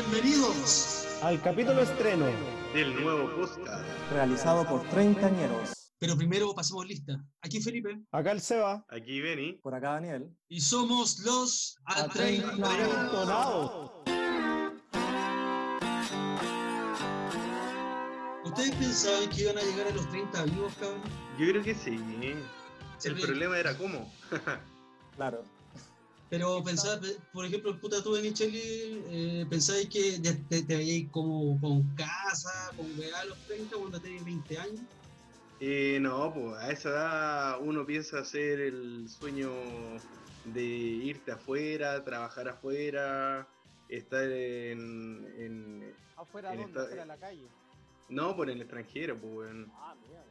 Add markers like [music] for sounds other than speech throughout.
Bienvenidos al capítulo estreno del nuevo podcast realizado por treintañeros. Pero primero pasemos lista. Aquí Felipe. Acá el Seba. Aquí Benny. Por acá Daniel. Y somos los Atrentonados. ¿Ustedes pensaban que iban a llegar a los 30 vivos, cabrón? Yo creo que sí. El problema era cómo. [laughs] Claro. Pero pensaba, por ejemplo, puta tú, Micheli, eh, pensáis que ya te, te veíais como con casa, con weá a los 30 cuando tenías 20 años. Eh, no, pues a esa edad uno piensa hacer el sueño de irte afuera, trabajar afuera, estar en. en- ¿Afuera En dónde? esta- ¿Afuera de la calle? no, por el extranjero, pues. Ah, mierda.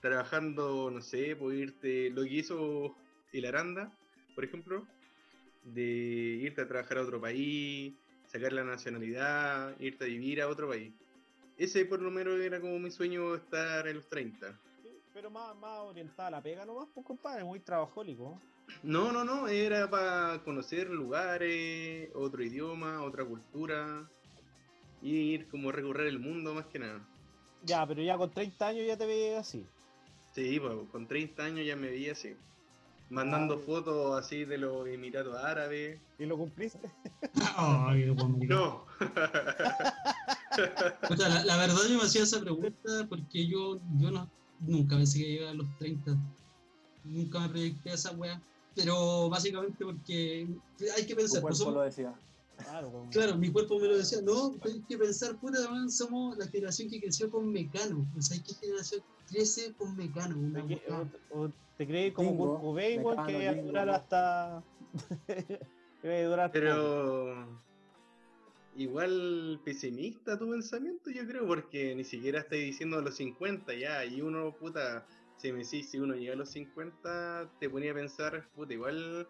trabajando, no sé, por irte, lo que hizo el Aranda, por ejemplo, de irte a trabajar a otro país, sacar la nacionalidad, irte a vivir a otro país. Ese por lo menos era como mi sueño estar en los 30. Sí, pero más, más orientada a la pega nomás, pues compadre, muy trabajólico. No, no, no, era para conocer lugares, otro idioma, otra cultura, y ir como a recorrer el mundo más que nada. Ya, pero ya con 30 años ya te veías así. Sí, pues, con 30 años ya me veía así. Mandando fotos así de los Emiratos Árabes. ¿Y lo cumpliste? No. [laughs] Puta, la, la verdad yo me hacía esa pregunta porque yo, yo no, nunca pensé que iba a llegar a los 30. Nunca me proyecté a esa weá. Pero básicamente porque hay que pensar. pues cuerpo somos- lo decía. Claro, como- Claro, mi cuerpo me lo decía, no, hay que pensar, puta, somos la generación que creció con Mecano. O sea, ¿qué generación crece con Mecano? Una ¿Te, te crees como Kurt Cobain, que iba a durar hasta... [laughs] que iba a durar. Pero igual pesimista tu pensamiento, yo creo, porque ni siquiera estás diciendo a los 50 ya, y uno, puta, si me decís, si uno llega a los 50, te ponía a pensar, puta, igual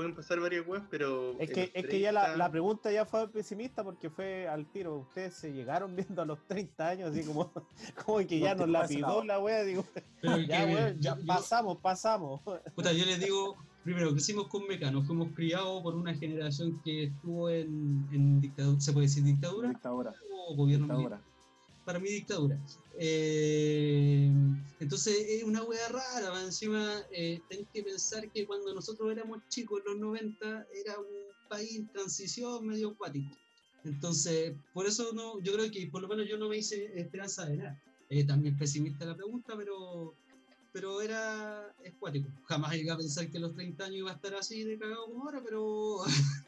pueden pasar varias weas, pero... Es que, es que ya la, 30, la pregunta ya fue pesimista porque fue al tiro. Ustedes se llegaron viendo a los 30 años, así como, [laughs] como que ya nos la pidió la wea. Digo, Pero [laughs] ya, que, weón, ya yo- yo- pasamos, pasamos. puta, yo les digo, primero, crecimos con Mecano, fuimos criados por una generación que estuvo en, en dictadura, ¿se puede decir dictadura? Dictadura. O gobierno militar? Para mi dictadura. Eh, entonces es una wea rara, encima eh, tenés que pensar que cuando nosotros éramos chicos en los 90 era un país en transición medio acuático. Entonces, por eso no, yo creo que por lo menos yo no me hice esperanza de nada. Eh, también pesimista la pregunta, pero pero era acuático. Jamás llegué a pensar que a los 30 años iba a estar así de cagado como ahora, pero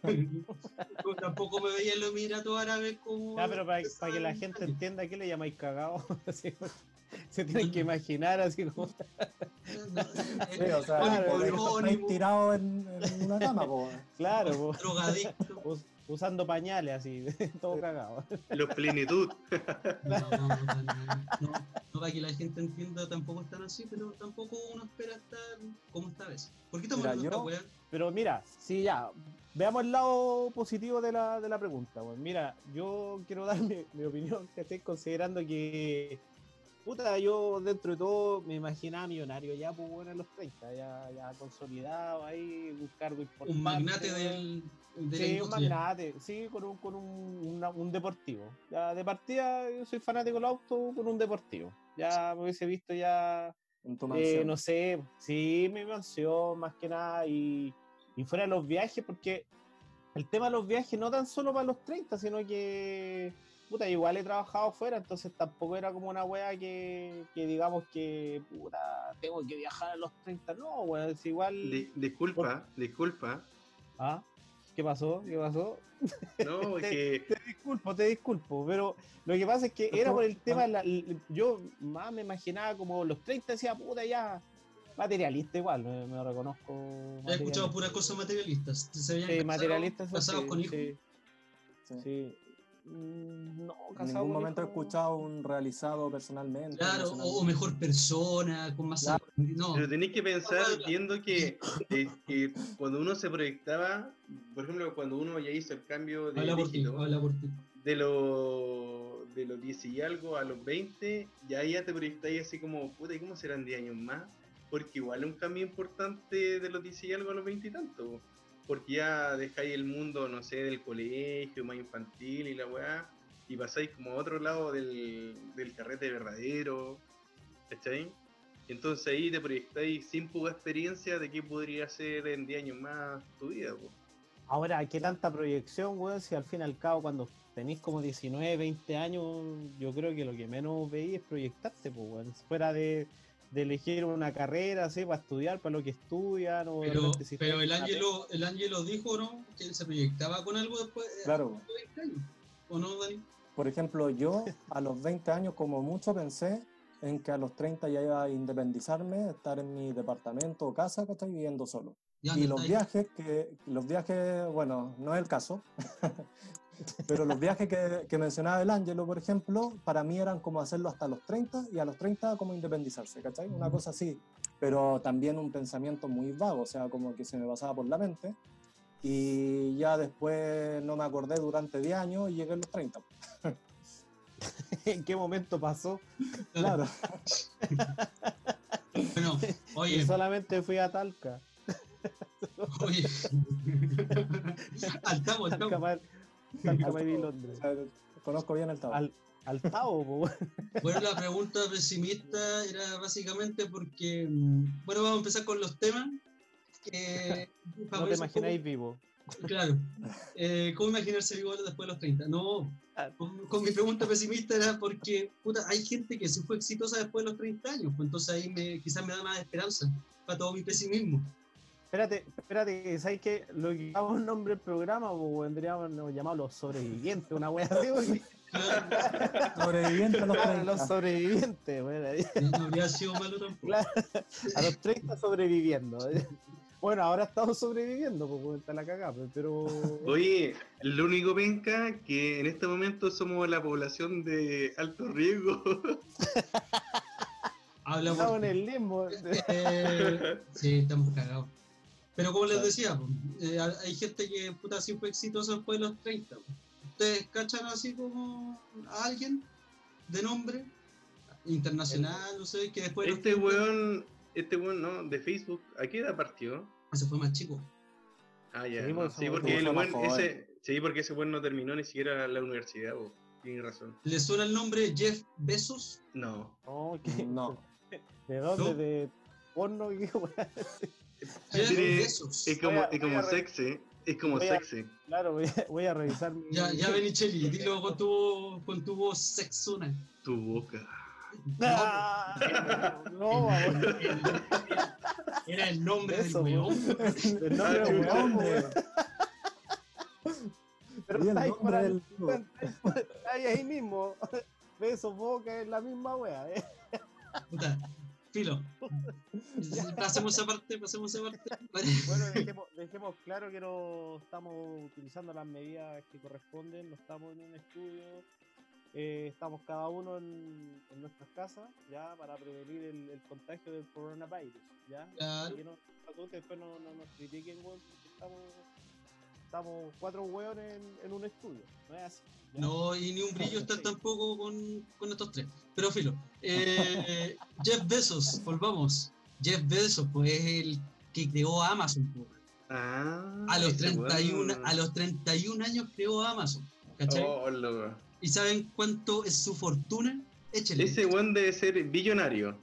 [laughs] tampoco me veía en los Emiratos Árabes como... Ya, pero para, para que la gente entienda, ¿qué le llamáis cagado? [laughs] Se [laughs] tienen que imaginar así como. Sí, o sea, Claro, tirado en, en una cama, po. Claro, po, drogadicto. Us- usando pañales así, [laughs] todo cagado. Los plenitud. [laughs] No, no, no, no, no, para que la gente entienda, tampoco están así, pero tampoco uno espera estar como esta vez. ¿Por qué estamos hablando esta weá? Pero mira, sí, ya. Veamos el lado positivo de la, de la pregunta. weón. Mira, yo quiero dar [laughs] mi, mi opinión, que estoy considerando que. Puta, yo dentro de todo me imaginaba millonario ya, pues bueno, en los 30, ya, ya consolidado ahí, un cargo importante. Un magnate del, de la Sí, un magnate, sí, con un, con un, una- un deportivo. Ya de partida, yo soy fanático del auto con un deportivo. Ya me hubiese visto ya En tu eh, no sé, sí, mi mansión más que nada y, y fuera de los viajes, porque el tema de los viajes no tan solo para los 30, sino que, puta, igual he trabajado fuera, entonces tampoco era como una wea que, que digamos que, puta, tengo que viajar a los 30, no, wea, es igual... Di- disculpa, disculpa. ¿Ah? ¿Qué pasó? ¿Qué pasó? No, [laughs] Te- que Te disculpo, te disculpo, pero lo que pasa es que era por el tema, la- l- yo más me imaginaba como los 30 decía, puta, ya, materialista igual, me, me reconozco. He escuchado puras cosas materialistas. Se veían Sí, materialistas. casados sí, con hijos. sí, Sí. Mm, No, En ningún momento he escuchado un realizado personalmente. Claro, o, o mejor persona, con más... Claro. No, Pero tenéis que pensar, viendo que, que- que cuando uno se proyectaba, por ejemplo, cuando uno ya hizo el cambio de habla por ti, habla por ti. de, los de los 10 y algo a los 20, ya ya te proyectáis así como, puta, ¿y cómo serán 10 años más? Porque igual es un cambio importante de los 10 y algo a los 20 y tanto. Porque ya dejáis el mundo, no sé, del colegio, más infantil y la weá, y pasáis como a otro lado del, del carrete verdadero, ¿cachai? Entonces ahí te proyectáis sin poca experiencia de qué podría ser en 10 años más tu vida, po. Ahora, ¿qué tanta proyección, weón? Si al fin y al cabo, cuando tenéis como 19, 20 años, yo creo que lo que menos veis es proyectarte, pues, weón. Fuera de, de elegir una carrera, así, para estudiar, para lo que estudian, o de Pero, si pero el Ángelo, el Ángelo dijo, ¿no? Que él se proyectaba con algo después eh, Claro. los 20 años. ¿O no, Dani? Por ejemplo, yo a los 20 años como mucho pensé en que a los 30 ya iba a independizarme, estar en mi departamento o casa, que estoy viviendo solo. Ya, Y ¿dónde los viajes, que los viajes, bueno, no es el caso, [laughs] pero los viajes que, que mencionaba el Ángelo, por ejemplo, para mí eran como hacerlo hasta los 30 y a los 30 como independizarse, ¿cachai? Una cosa así, pero también un pensamiento muy vago, o sea, como que se me pasaba por la mente. Y ya después no me acordé durante 10 años y llegué a los 30. [laughs] ¿En qué momento pasó? Claro. [laughs] Bueno, Y oye, solamente fui a Talca. oye. [laughs] Altavo. Mar- Talca, Londres. Conozco bien el tabaco. Al, al Tao. Bueno, la pregunta pesimista era básicamente porque, mm, bueno, vamos a empezar con los temas. Eh, No te imagináis vivo. poco- Claro. Eh, ¿Cómo imaginarse vivo después de los 30? No, Ah. con, con mi pregunta pesimista era porque, puta, hay gente que sí fue exitosa después de los 30 años, pues entonces ahí me, quizás me da más esperanza para todo mi pesimismo. Espérate, espérate, que ¿sabes qué? Lo que damos nombre del programa, pues vendríamos nos llamamos los sobrevivientes, una wea así, porque- Claro, [laughs] Sobreviviente a los Claro, 30. los sobrevivientes, ahí. no habría sido malo tampoco. Claro, a los 30 sobreviviendo. Bueno, ahora estamos sobreviviendo, pues está la cagada, pues, pero. Oye, lo único penca que en este momento somos la población de alto riesgo. Habla Estamos en el limbo. Eh, sí, estamos cagados. Pero como les decía, eh, hay gente que puta sí fue exitosa después de los 30. po. ¿Ustedes cachan así como a alguien de nombre internacional, no sé, que después Este 30 weón, este weón, ¿no? De Facebook, ¿a qué edad partió? se fue más chico? Ah, ya. Sí, no, pues, Sí, porque el jóvenes. ese, sí, porque ese weón no terminó ni siquiera la universidad, vos. Tienes razón. ¿Le suena el nombre Jeff Bezos? No. No. ¿De dónde? No. ¿De porno? [laughs] ¿Qué Es como, a- es como a sexy. Es como voy a- sexy. Claro, voy a, voy a revisar mi. Ya, ya Benicelli, [laughs] dilo con tu, con tu voz sexuna. Tu boca. Ah, no, weón. Era el nombre Eso, del weón. El nombre El del weón, weón. Pero el está ahí, ahí, del está ahí, ahí mismo. Besos, boca, es la misma wea. ¿eh? Puta, filo. [laughs] Pasemos esa parte, pasemos esa parte. [laughs] Bueno, [laughs] dejemos, dejemos claro que no estamos utilizando las medidas que corresponden, no estamos en un estudio, eh, estamos cada uno en, en nuestras casas, ya, para prevenir el, el contagio del coronavirus, ya. Claro. Que no, después no, no nos critiquen, porque estamos, estamos cuatro hueones en, en un estudio, no es así. ¿ya? No, y ni un brillo Sí. tampoco con, con estos tres. Pero filo. Eh, [laughs] Jeff Bezos, volvamos. Jeff Bezos, pues es el que creó Amazon. pues. Ah. A los ese 31, weón. a los 31 años creó Amazon. ¿Cachai? Oh, loco. ¿Y saben cuánto es su fortuna? Échale. Ese weón debe ser billonario.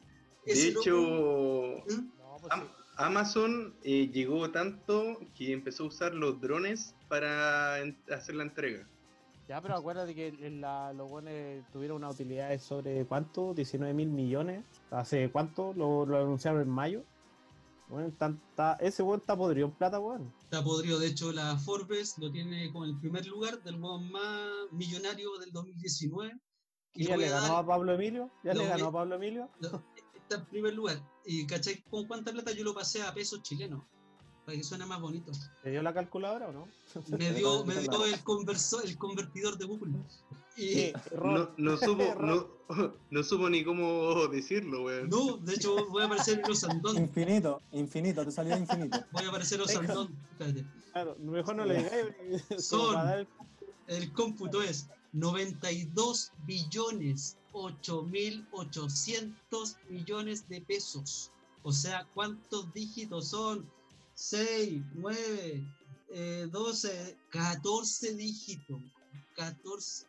De hecho, loco- ¿eh? No, pues Am- sí. Amazon eh, llegó tanto que empezó a usar los drones para hacer la entrega. Ya, pero acuérdate que la, los buenos tuvieron una utilidad de sobre cuánto, 19 mil millones. ¿Hace cuánto? Lo, lo anunciaron en mayo. Bueno, ese weón está podrido en plata, weón. Está podrido. De hecho, la Forbes lo tiene como el primer lugar del weón más millonario del 2019. ¿Y ya le a ganó dar- a Pablo Emilio? ¿Ya lo le ganó a Pablo Emilio? No, está en primer lugar. ¿Y cachai con cuánta plata yo lo pasé a pesos chilenos? Para que suene más bonito. ¿Te dio la calculadora o no? [laughs] Me dio, [laughs] me dio el, converso, el convertidor de Google. Y. No, no supo, [laughs] no, no supo ni cómo decirlo, weón. no, de hecho voy a aparecer en Osandón. Infinito, infinito, te salía infinito. Voy a aparecer en Osandón. Espérate. Claro, mejor no le digáis. Son- El cómputo es 92 billones 8.800 millones de pesos. O sea, ¿cuántos dígitos son? 6, 9, eh, 12, 14 dígitos. 14.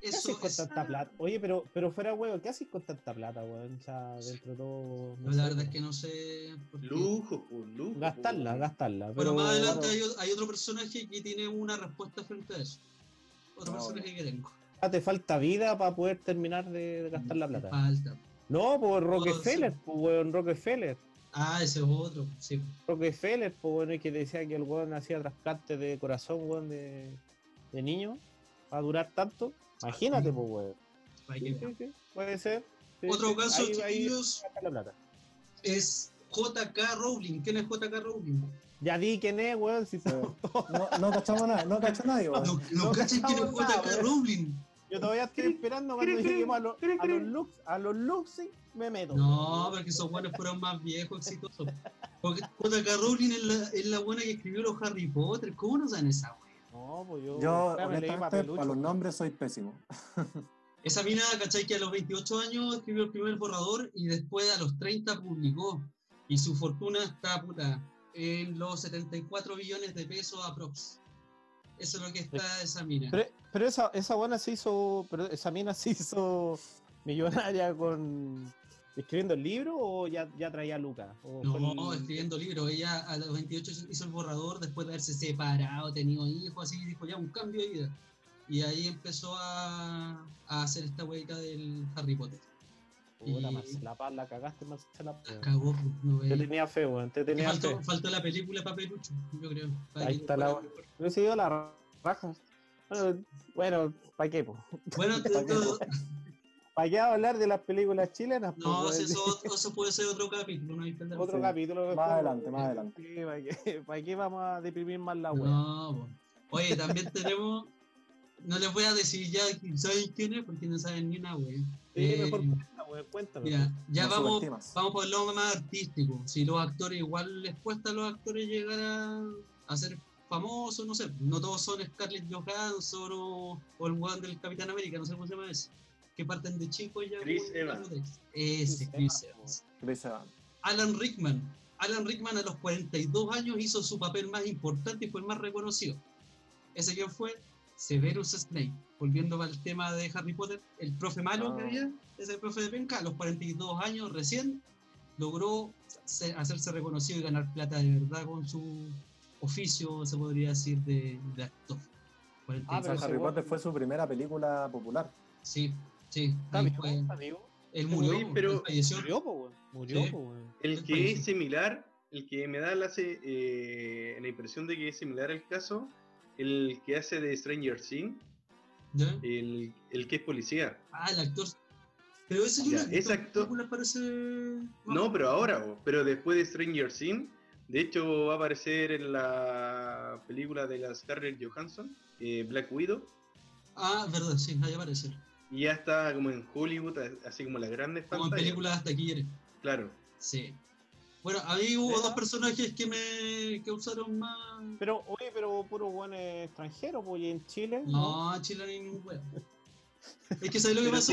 ¿Qué haces Eso con es. tanta plata? Oye, pero, pero fuera huevo, ¿qué haces con tanta plata, weón? O sea, dentro de todo. no No, sé, la verdad es que no sé. por qué. Lujo, pues, lujo. Gastarla, pues. gastarla. Bueno, Pero, más adelante claro. hay, hay otro personaje que tiene una respuesta frente a eso. Otro Ah, personaje que tengo. Ah, te falta vida para poder terminar de, de gastar la plata. Falta. No, pues Rockefeller, sí. pues weón, Rockefeller. Ah, ese es otro. Sí. Rockefeller, pues bueno, es que decía que el weón hacía trasplante de corazón, weón, de, de niño, para durar tanto. Imagínate, pues weón. Sí, sí, puede ser. Sí, Otro sí, caso, ahí- chiquillos, gasta la plata. es JK Rowling. ¿Quién es JK Rowling? Ya di quién es, weón, si. No, no cachamos nada, no cacho nadie, weón. No, no no cachan quién es JK weón. Rowling. Yo todavía estoy esperando cuando lleguemos a, los a los looks, a los looks, sí, me meto. No, porque esos buenos fueron más viejos, exitosos. Porque JK Rowling es la, es la buena que escribió los Harry Potter. ¿Cómo no saben esa wea? No, pues yo, Yo, para los nombres soy pésimo. Esa mina, ¿cachai? Que a los 28 años escribió el primer borrador y después a los 30 publicó. Y su fortuna está puta en los 74 billones de pesos aprox. Eso es lo que está esa mina. Pero, pero esa, esa buena se hizo, pero esa mina se hizo millonaria con escribiendo el libro o ya, ya traía a Lucas. ¿O No, el- escribiendo libros. Ella a los 28 hizo el borrador después de haberse separado, tenido hijos, así dijo ya un cambio de vida. Y ahí empezó a, a hacer esta hueca del Harry Potter. Puta, y- Marcela la cagaste, Marcela. La cagó, pues, no Te ve. tenía fe, weón, te tenía fe. Faltó, la película Papelucho, yo creo. Ahí está la-. Yo he ido la raja. Bueno, bueno ¿para qué, po? Bueno, [laughs] ¿Para qué? todo- ¿Para qué hablar de las películas chilenas? no, si eso, eso puede ser otro capítulo, no hay Otro Sí. capítulo. Más adelante, más adelante. Sí, ¿para qué, para [laughs] qué vamos a deprimir más la wea? No, po. Oye, también tenemos. No les voy a decir ya saben quién es porque no saben ni una wea. Sí, Eh, mejor cuenta, cuéntame. Mira, ya No vamos, subestimas. vamos por el lado más artístico. Si los actores igual les cuesta a los actores llegar a, a ser famosos, no sé, no todos son Scarlett Johansson o, o el weón del Capitán América, no sé cómo se llama ese. Que parten de chicos ya. Chris Evans. Ese, Chris Evans. Chris Evans. Alan Rickman. Alan Rickman a los 42 años hizo su papel más importante y fue el más reconocido. ¿Ese quién fue? Severus Snape. Volviendo al tema de Harry Potter, el profe malo que Ah. había, ese profe de penca, a los 42 años recién logró se- hacerse reconocido y ganar plata de verdad con su oficio, se podría decir, de, de actor. Ah, 42. O sea, pero Harry Potter fue su primera película popular. Sí, sí. ¿Está vivo? fue- ¿Está vivo? él murió, Uy, pero- él falleció. Murió, po. Murió, Sí. po. El que es similar, el que me da la, se- eh, la impresión de que es similar al caso, el que hace de Stranger Things, ¿Ya? el, el que es policía. Ah, el actor. Pero ese Ya, ese actor- parece. No, pero ahora, bo, pero después de Stranger Things, de hecho va a aparecer en la película de la Scarlett Johansson, eh, Black Widow, Ah, verdad, sí, ahí aparece. y ya está como en Hollywood, así como las grandes Como en películas hasta aquí eres. Claro. Sí. Bueno, a mí hubo dos personajes que me que usaron más. Pero, oye, pero puro weón extranjero, pues, y en Chile. No, Chile ni ningún wea. Es que ¿sabes lo que Pero si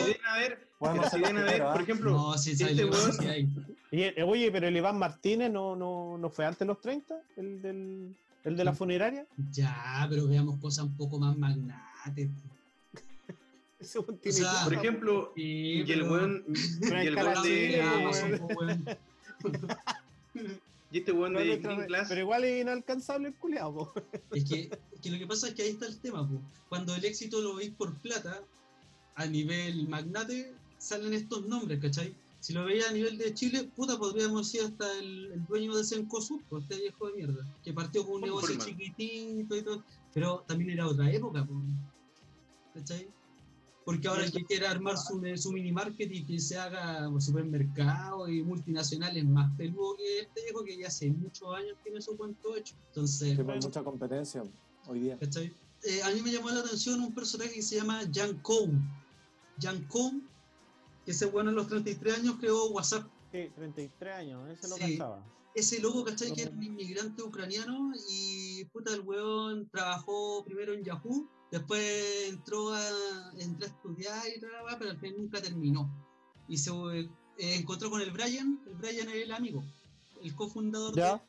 Podemos pero si por ejemplo, No, sí, ¿sabes este lo que pasa? weón- Sí hay. Y, eh, oye, pero el Iván Martínez no, no, no fue antes de los 30, el, del, el de la Sí. funeraria. Ya, pero veamos cosas un poco más magnates. O sea, por po. ejemplo, y el weón, y el weón de, Amazon, y este weón No, de nuestra- Green Glass, Pero igual es inalcanzable el culiado, po. Es que, es que lo que pasa es que ahí está el tema, po. cuando el éxito lo veis por plata, a nivel magnate, salen estos nombres, ¿cachai? Si lo veía a nivel de Chile, puta, podríamos decir hasta el, el dueño de Cencosud, pues, este viejo de mierda, que partió con un negocio chiquitito y todo, pero también era otra época, po, ¿cachai? Porque ahora el que quiera armar su, su mini market y que se haga supermercado y multinacionales más peludo que este viejo que ya hace muchos años tiene su cuento hecho. Entonces, Sí, pues, mucha competencia hoy día. ¿Cachai? Eh, a mí me llamó la atención un personaje que se llama Jan Koum. Jan Koum, que ese bueno a los 33 años creó WhatsApp. Sí, 33 años, ese lo Sí. cachaba. Ese loco, ¿cachai? Que era un inmigrante ucraniano y puta, el weón trabajó primero en Yahoo, después entró a, entró a estudiar y tal, pero al final nunca terminó. Y se eh, encontró con el Brian, el Brian es el amigo, el cofundador ¿Ya?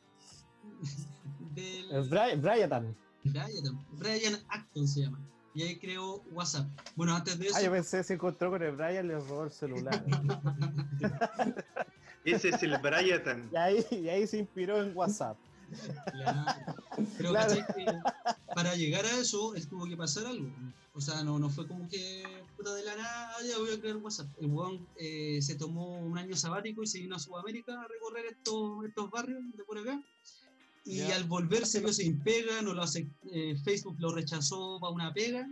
de, [laughs] del El Bri- Bryatan. Brian, Brian Acton se llama. Y ahí creó WhatsApp. Bueno, antes de eso. Ah, yo pensé que se encontró con el Brian, le robó el celular. [laughs] Ese es el Bryatan. y, ahí, y ahí se inspiró en WhatsApp. Claro. Pero Claro. ¿cachai? que para llegar a eso, él tuvo que pasar algo. O sea, no, no fue como que puta de la nada, "Ah, ya voy a crear WhatsApp. El weón eh, se tomó un año sabático y se vino a Sudamérica a recorrer estos, estos barrios de por acá. Y al volver se vio sin pega, no lo hace, eh, Facebook lo rechazó para una pega.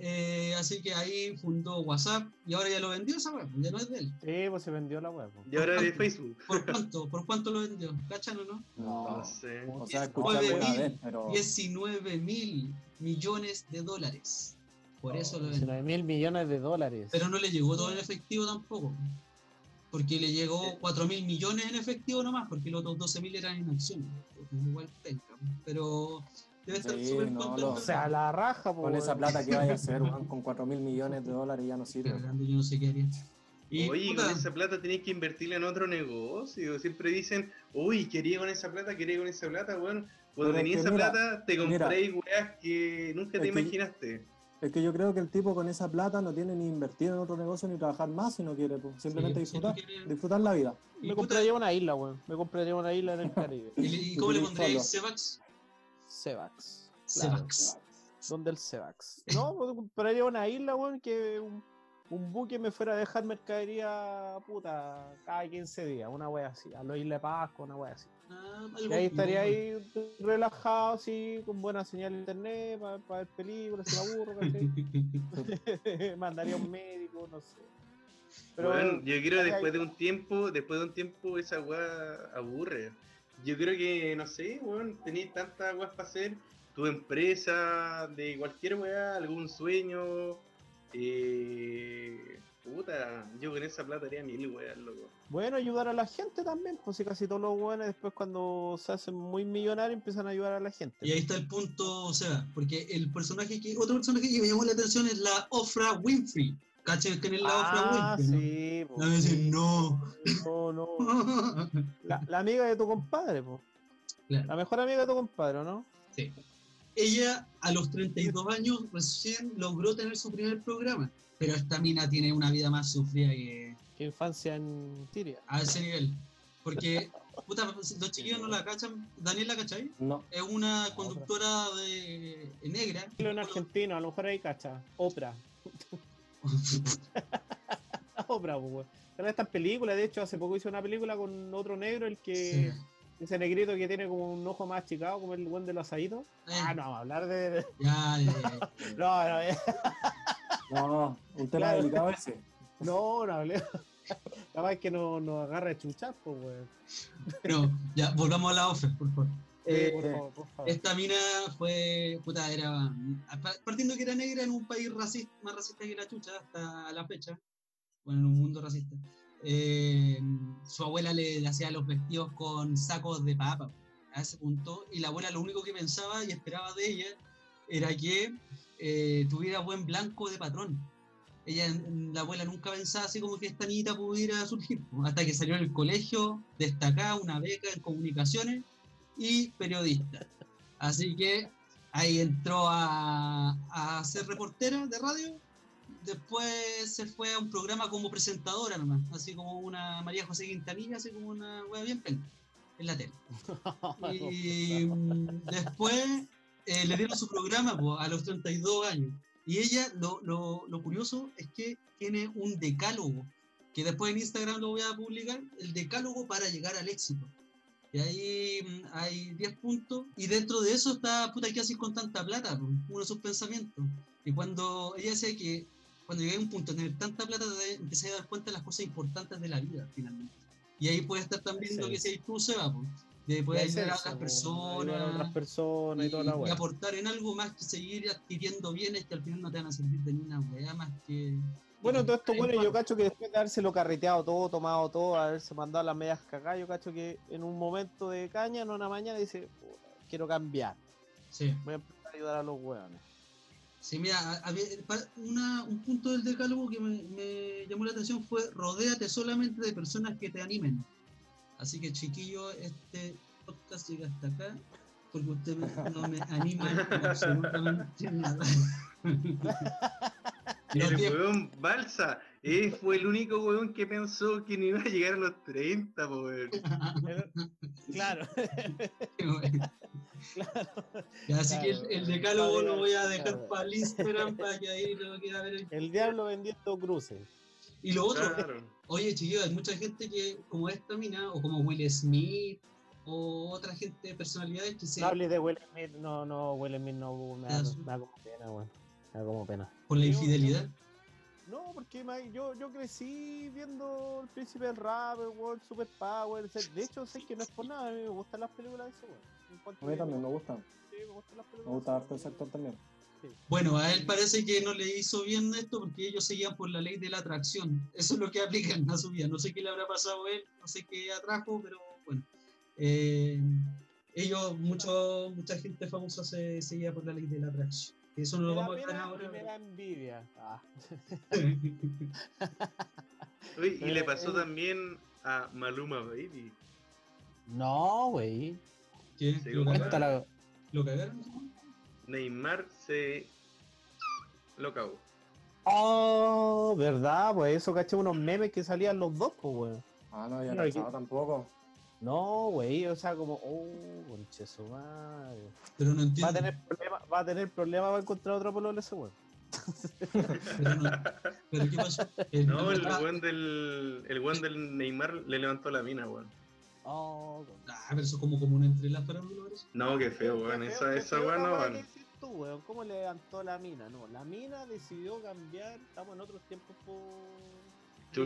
Eh, así que ahí fundó WhatsApp y ahora ya lo vendió esa web, ya no es de él. Sí, pues se vendió la web. Y ahora de Facebook. ¿Por [laughs] cuánto? ¿Por cuánto lo vendió? ¿Cachan o no? No No, sé. o sea, Diez- escuché nueve alguna mil, vez, pero 19 mil millones de dólares. Por eso lo vendió. 19 mil millones de dólares. Pero no le llegó todo en efectivo tampoco. Porque le llegó 4 mil millones en efectivo nomás, porque los otros 12 mil eran en acciones. Igual penca. Pero debe estar Sí, súper no, contento. lo- o sea, la raja, con esa plata que vaya a hacer, [laughs] con 4 mil millones de dólares ya no sirve. Yo no sé qué haría. Y, Oye, puta, con esa plata tenéis que invertirla en otro negocio. Siempre dicen, uy, quería con esa plata, quería con esa plata, weón. Cuando tenías esa mira, plata, te mira. compréis weas que nunca te que- imaginaste. Es que yo creo que el tipo con esa plata no tiene ni invertir en otro negocio ni trabajar más, sino quiere pues, simplemente Sí, disfrutar, si no quiere- disfrutar la vida. Me compraría una isla, weón. Me compraría una isla en el Caribe. ¿Y, y cómo le pondríais? Sevax. Claro. Sevax. ¿Dónde el Sevax? No, compraría una isla, weón, que un, un buque me fuera a dejar mercadería puta cada 15 días, una wea así, a la isla de Pascua, una wea así. Ah, Y ahí estaría ahí relajado, así, con buena señal de internet, para ver películas, si me aburro, ¿cachai? [laughs] [laughs] Mandaría a un médico, no sé. Pero Weón, yo creo ahí- después de un tiempo, después de un tiempo esa wea aburre. Yo creo que, no sé, weón, tenéis tantas weas para hacer, tu empresa, de cualquier wea, algún sueño, eh, puta, yo con esa plata haría mil weas, loco. bueno, ayudar a la gente también, pues si casi todos los buenos después cuando se hacen muy millonarios empiezan a ayudar a la gente. Y ahí está el punto, o sea, porque el personaje que, otro personaje que me llamó la atención es la Ofra Winfrey. ¿Cachai? ¿Quién es la ah, Ofra Winfrey? sí, no? pues, sí. no. No, no. [laughs] La, la amiga de tu compadre, pues. Claro. La mejor amiga de tu compadre, ¿no? Sí. Ella a los 32 años recién logró tener su primer programa, pero esta mina tiene una vida más sufrida que Qué infancia en Siria. a ese nivel. Porque, puta, los chiquillos no la cachan. Daniela, ¿cachai? No, Es una conductora de negra. En argentino, a lo mejor ahí cacha. Oprah. [laughs] [laughs] Oprah, pues. Pero estas películas, de hecho, hace poco hizo una película con otro negro, el que. Sí. Ese negrito que tiene como un ojo más achicado, como el buen de los asaditos. Eh, Ah, no, vamos a hablar de. de- Ya, ya, ya, [laughs] ya. No, no, eh. no, un tema Claro. delicado ese. no, no hablé. Capaz que no nos agarre chuchar, pues, weón. Pero, ya, volvamos a la offer, por favor. Eh, por favor, por favor. Esta mina fue, puta, era, partiendo que era negra en un país racista, más racista que la chucha hasta la fecha, bueno, en un mundo racista, eh, su abuela le, hacía los vestidos con sacos de papa, a ese punto, y la abuela lo único que pensaba y esperaba de ella era que eh, tuviera buen blanco de patrón. Ella, la abuela nunca pensaba así como que esta niñita pudiera surgir, [laughs] hasta que salió en el colegio, destacada, una beca en comunicaciones, y periodista. Así que ahí entró a, a ser reportera de radio. Después se fue a un programa como presentadora nomás, así como una María José Quintanilla, así como una wea bien pena en la tele. [laughs] Y mm, después eh, le dieron su programa po, a los 32 años. Y ella, lo, lo, lo curioso es que tiene un decálogo, que después en Instagram lo voy a publicar, el decálogo para llegar al éxito. Y ahí mm, hay 10 puntos. Y dentro de eso está, puta, ¿qué haces con tanta plata? Uno de sus pensamientos. Y cuando ella decía que cuando llegué a un punto de tener tanta plata, te empecé a dar cuenta de las cosas importantes de la vida, finalmente. Y ahí puede estar también lo que se tú, Seba, po, de poder ayudar a esencia, otras ayudar a otras personas. personas y, Y, toda la y aportar en algo más que seguir adquiriendo bienes que al final no te van a servir de ninguna weá más que. Bueno, todo esto, bueno, va. yo cacho que después de habérselo carreteado todo, tomado todo, haberse mandado las medias cagadas, yo cacho que en un momento de caña, en una mañana, dice, "Puta, quiero cambiar, Sí. voy a empezar a ayudar a los hueones. Sí, mira, a- había- pa- una, un punto del decálogo que me, me llamó la atención fue rodéate solamente de personas que te animen. Así que chiquillo, este podcast llega hasta acá. porque usted no me anima en absolutamente nada. [laughs] El weón Balsa eh, fue el único weón que pensó que no iba a llegar a los 30, po, weón. Pero- [laughs] claro, claro. Así que el, el decálogo lo voy a dejar Claro. para el Instagram para que ahí lo quiera ver. el- El diablo vendiendo cruces. Y lo otro, Claro. oye chiquillos, hay mucha gente que, como esta mina, o como Will Smith, o otra gente, personalidades que se. No hables de Will Smith, no, no, Will Smith no, me da, me da como pena, weón. Me da como pena. por la Yo- infidelidad. No, porque ma- yo, yo crecí viendo El Príncipe del Rap, el World Super Power. o sea, De hecho, sé que no es por nada, a mí me gustan las películas de. Encuentro A mí también me gustan. Sí, me gustan las películas Me gusta harto ese actor también. Bueno, a él parece que no le hizo bien esto porque ellos seguían por la ley de la atracción. Eso es lo que aplican a su vida. No sé qué le habrá pasado a él, no sé qué atrajo, pero bueno. Eh, ellos, mucho, mucha gente famosa se seguía por la ley de la atracción. Eso no Me lo vamos a ahora. me da envidia. Ah. [laughs] Oye, y le Pero pasó también a Maluma Baby. No, güey. ¿Qué? ¿Lo, cagaron? ¿Lo cagaron? Neymar se lo cagó. Oh, ¿verdad? Pues eso caché unos memes que salían los dos, pues, weón. Ah, no había No, que- cachado tampoco. No, güey, o sea, como, oh, conche su madre. Pero no Va a entiendo. tener problema, va a tener problema para encontrar otro pololo ese weón. Pero, no- ¿pero qué pasó? El- No, el weón del, el weón del Neymar le levantó la mina, weón. Oh, ah, pero eso es como común entre las farándulas. parece. No, qué feo, weón. Esa, feo, esa weón no, weón. tú, weón. ¿Cómo le levantó la mina? No, la mina decidió cambiar. Estamos en otros tiempos por.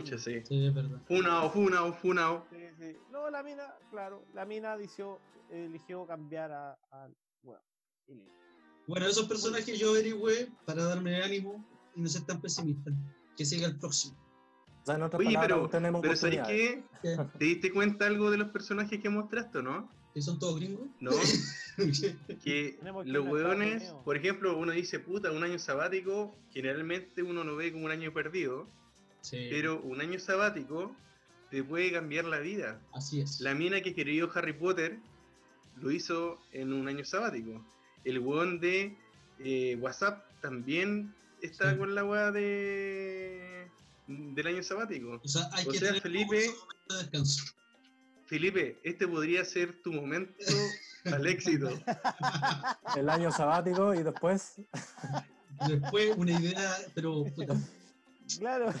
Chucha, sí. Sí, es verdad. Funao, funao, funao. Sí, sí. No, la mina, claro, la mina eligió, eligió cambiar a. a bueno, y listo. Bueno, esos personajes yo averigüé para darme ánimo y no ser tan pesimista. Que siga el próximo. O sea, en otras Oye, palabras, pero, tenemos pero ¿sabes qué? ¿Qué? [laughs] ¿Te diste cuenta algo de los personajes que mostraste, o no? ¿Que son todos gringos? No, [laughs] que los Unidos. por ejemplo, uno dice, puta, un año sabático, generalmente uno lo ve como un año perdido, Sí. pero un año sabático te puede cambiar la vida. Así es. La mina que escribió Harry Potter lo hizo en un año sabático. El weón de eh, WhatsApp también está Sí. con la weá de del año sabático. O sea, hay O que sea, tener Felipe- un momento de descanso. Felipe, este podría ser tu momento [laughs] al éxito. El año sabático y después Después una idea, pero puta, Claro,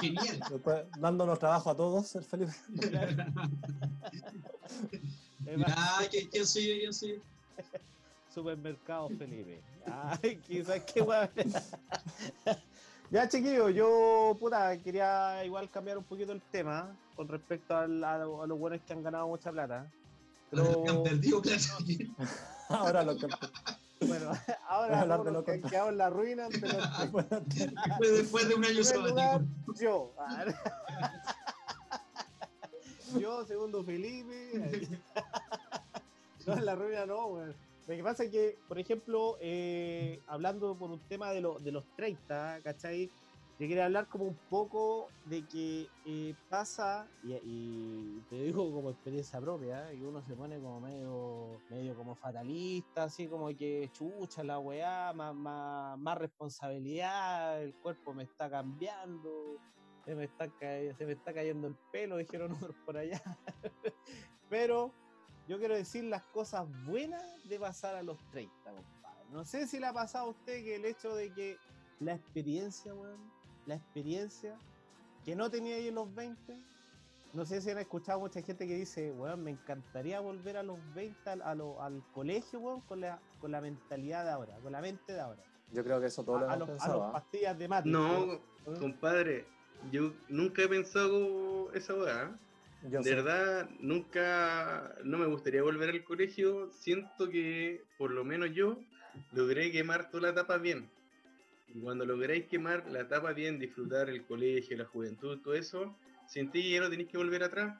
genial. Después, dándonos trabajo a todos, el Felipe. más, Ah, ¿quién, soy yo? ¿Quién soy supermercado Felipe. Ay, quizás qué. Ya, chiquillos, yo, puta, quería igual cambiar un poquito el tema con respecto al- a, lo- a los buenos que han ganado mucha plata. Ahora Pero, que han perdido plata. [laughs] Ahora lo que. bueno, Voy [laughs] [laughs] a ahora hablar de lo que quedado en la ruina tres. Fue después de un año sabático. yo. [laughs] Ah, Yo, segundo Felipe. No, en la ruina no, weón. Lo que pasa es que, por ejemplo, eh, hablando por un tema de, lo- de los 30, ¿cachai? Yo quería hablar como un poco de que eh, pasa, y, te digo como experiencia propia, y uno se pone como medio, medio como fatalista, así como que chucha la weá, más, más, más responsabilidad, el cuerpo me está cambiando, se me está, se me está cayendo el pelo, dijeron otros por allá. [laughs] Pero yo quiero decir las cosas buenas de pasar a los 30, compadre. No sé si le ha pasado a usted que el hecho de que la experiencia, weón, la experiencia que no tenía ahí en los 20, no sé si han escuchado mucha gente que dice, weón, me encantaría volver a los 20 al, a lo- al colegio, weón, con la, con la mentalidad de ahora, con la mente de ahora. Yo creo que eso todo lo A, a hemos los, a pensado. los ¿ah? pastillas de mate. No, compadre, yo nunca he pensado esa weá. Yo De sé. verdad, nunca, no me gustaría volver al colegio. Siento que, por lo menos yo, logré quemar toda la etapa bien. Y cuando lográis quemar la etapa bien, disfrutar el colegio, la juventud, todo eso, sentí que ya no tenéis que volver atrás.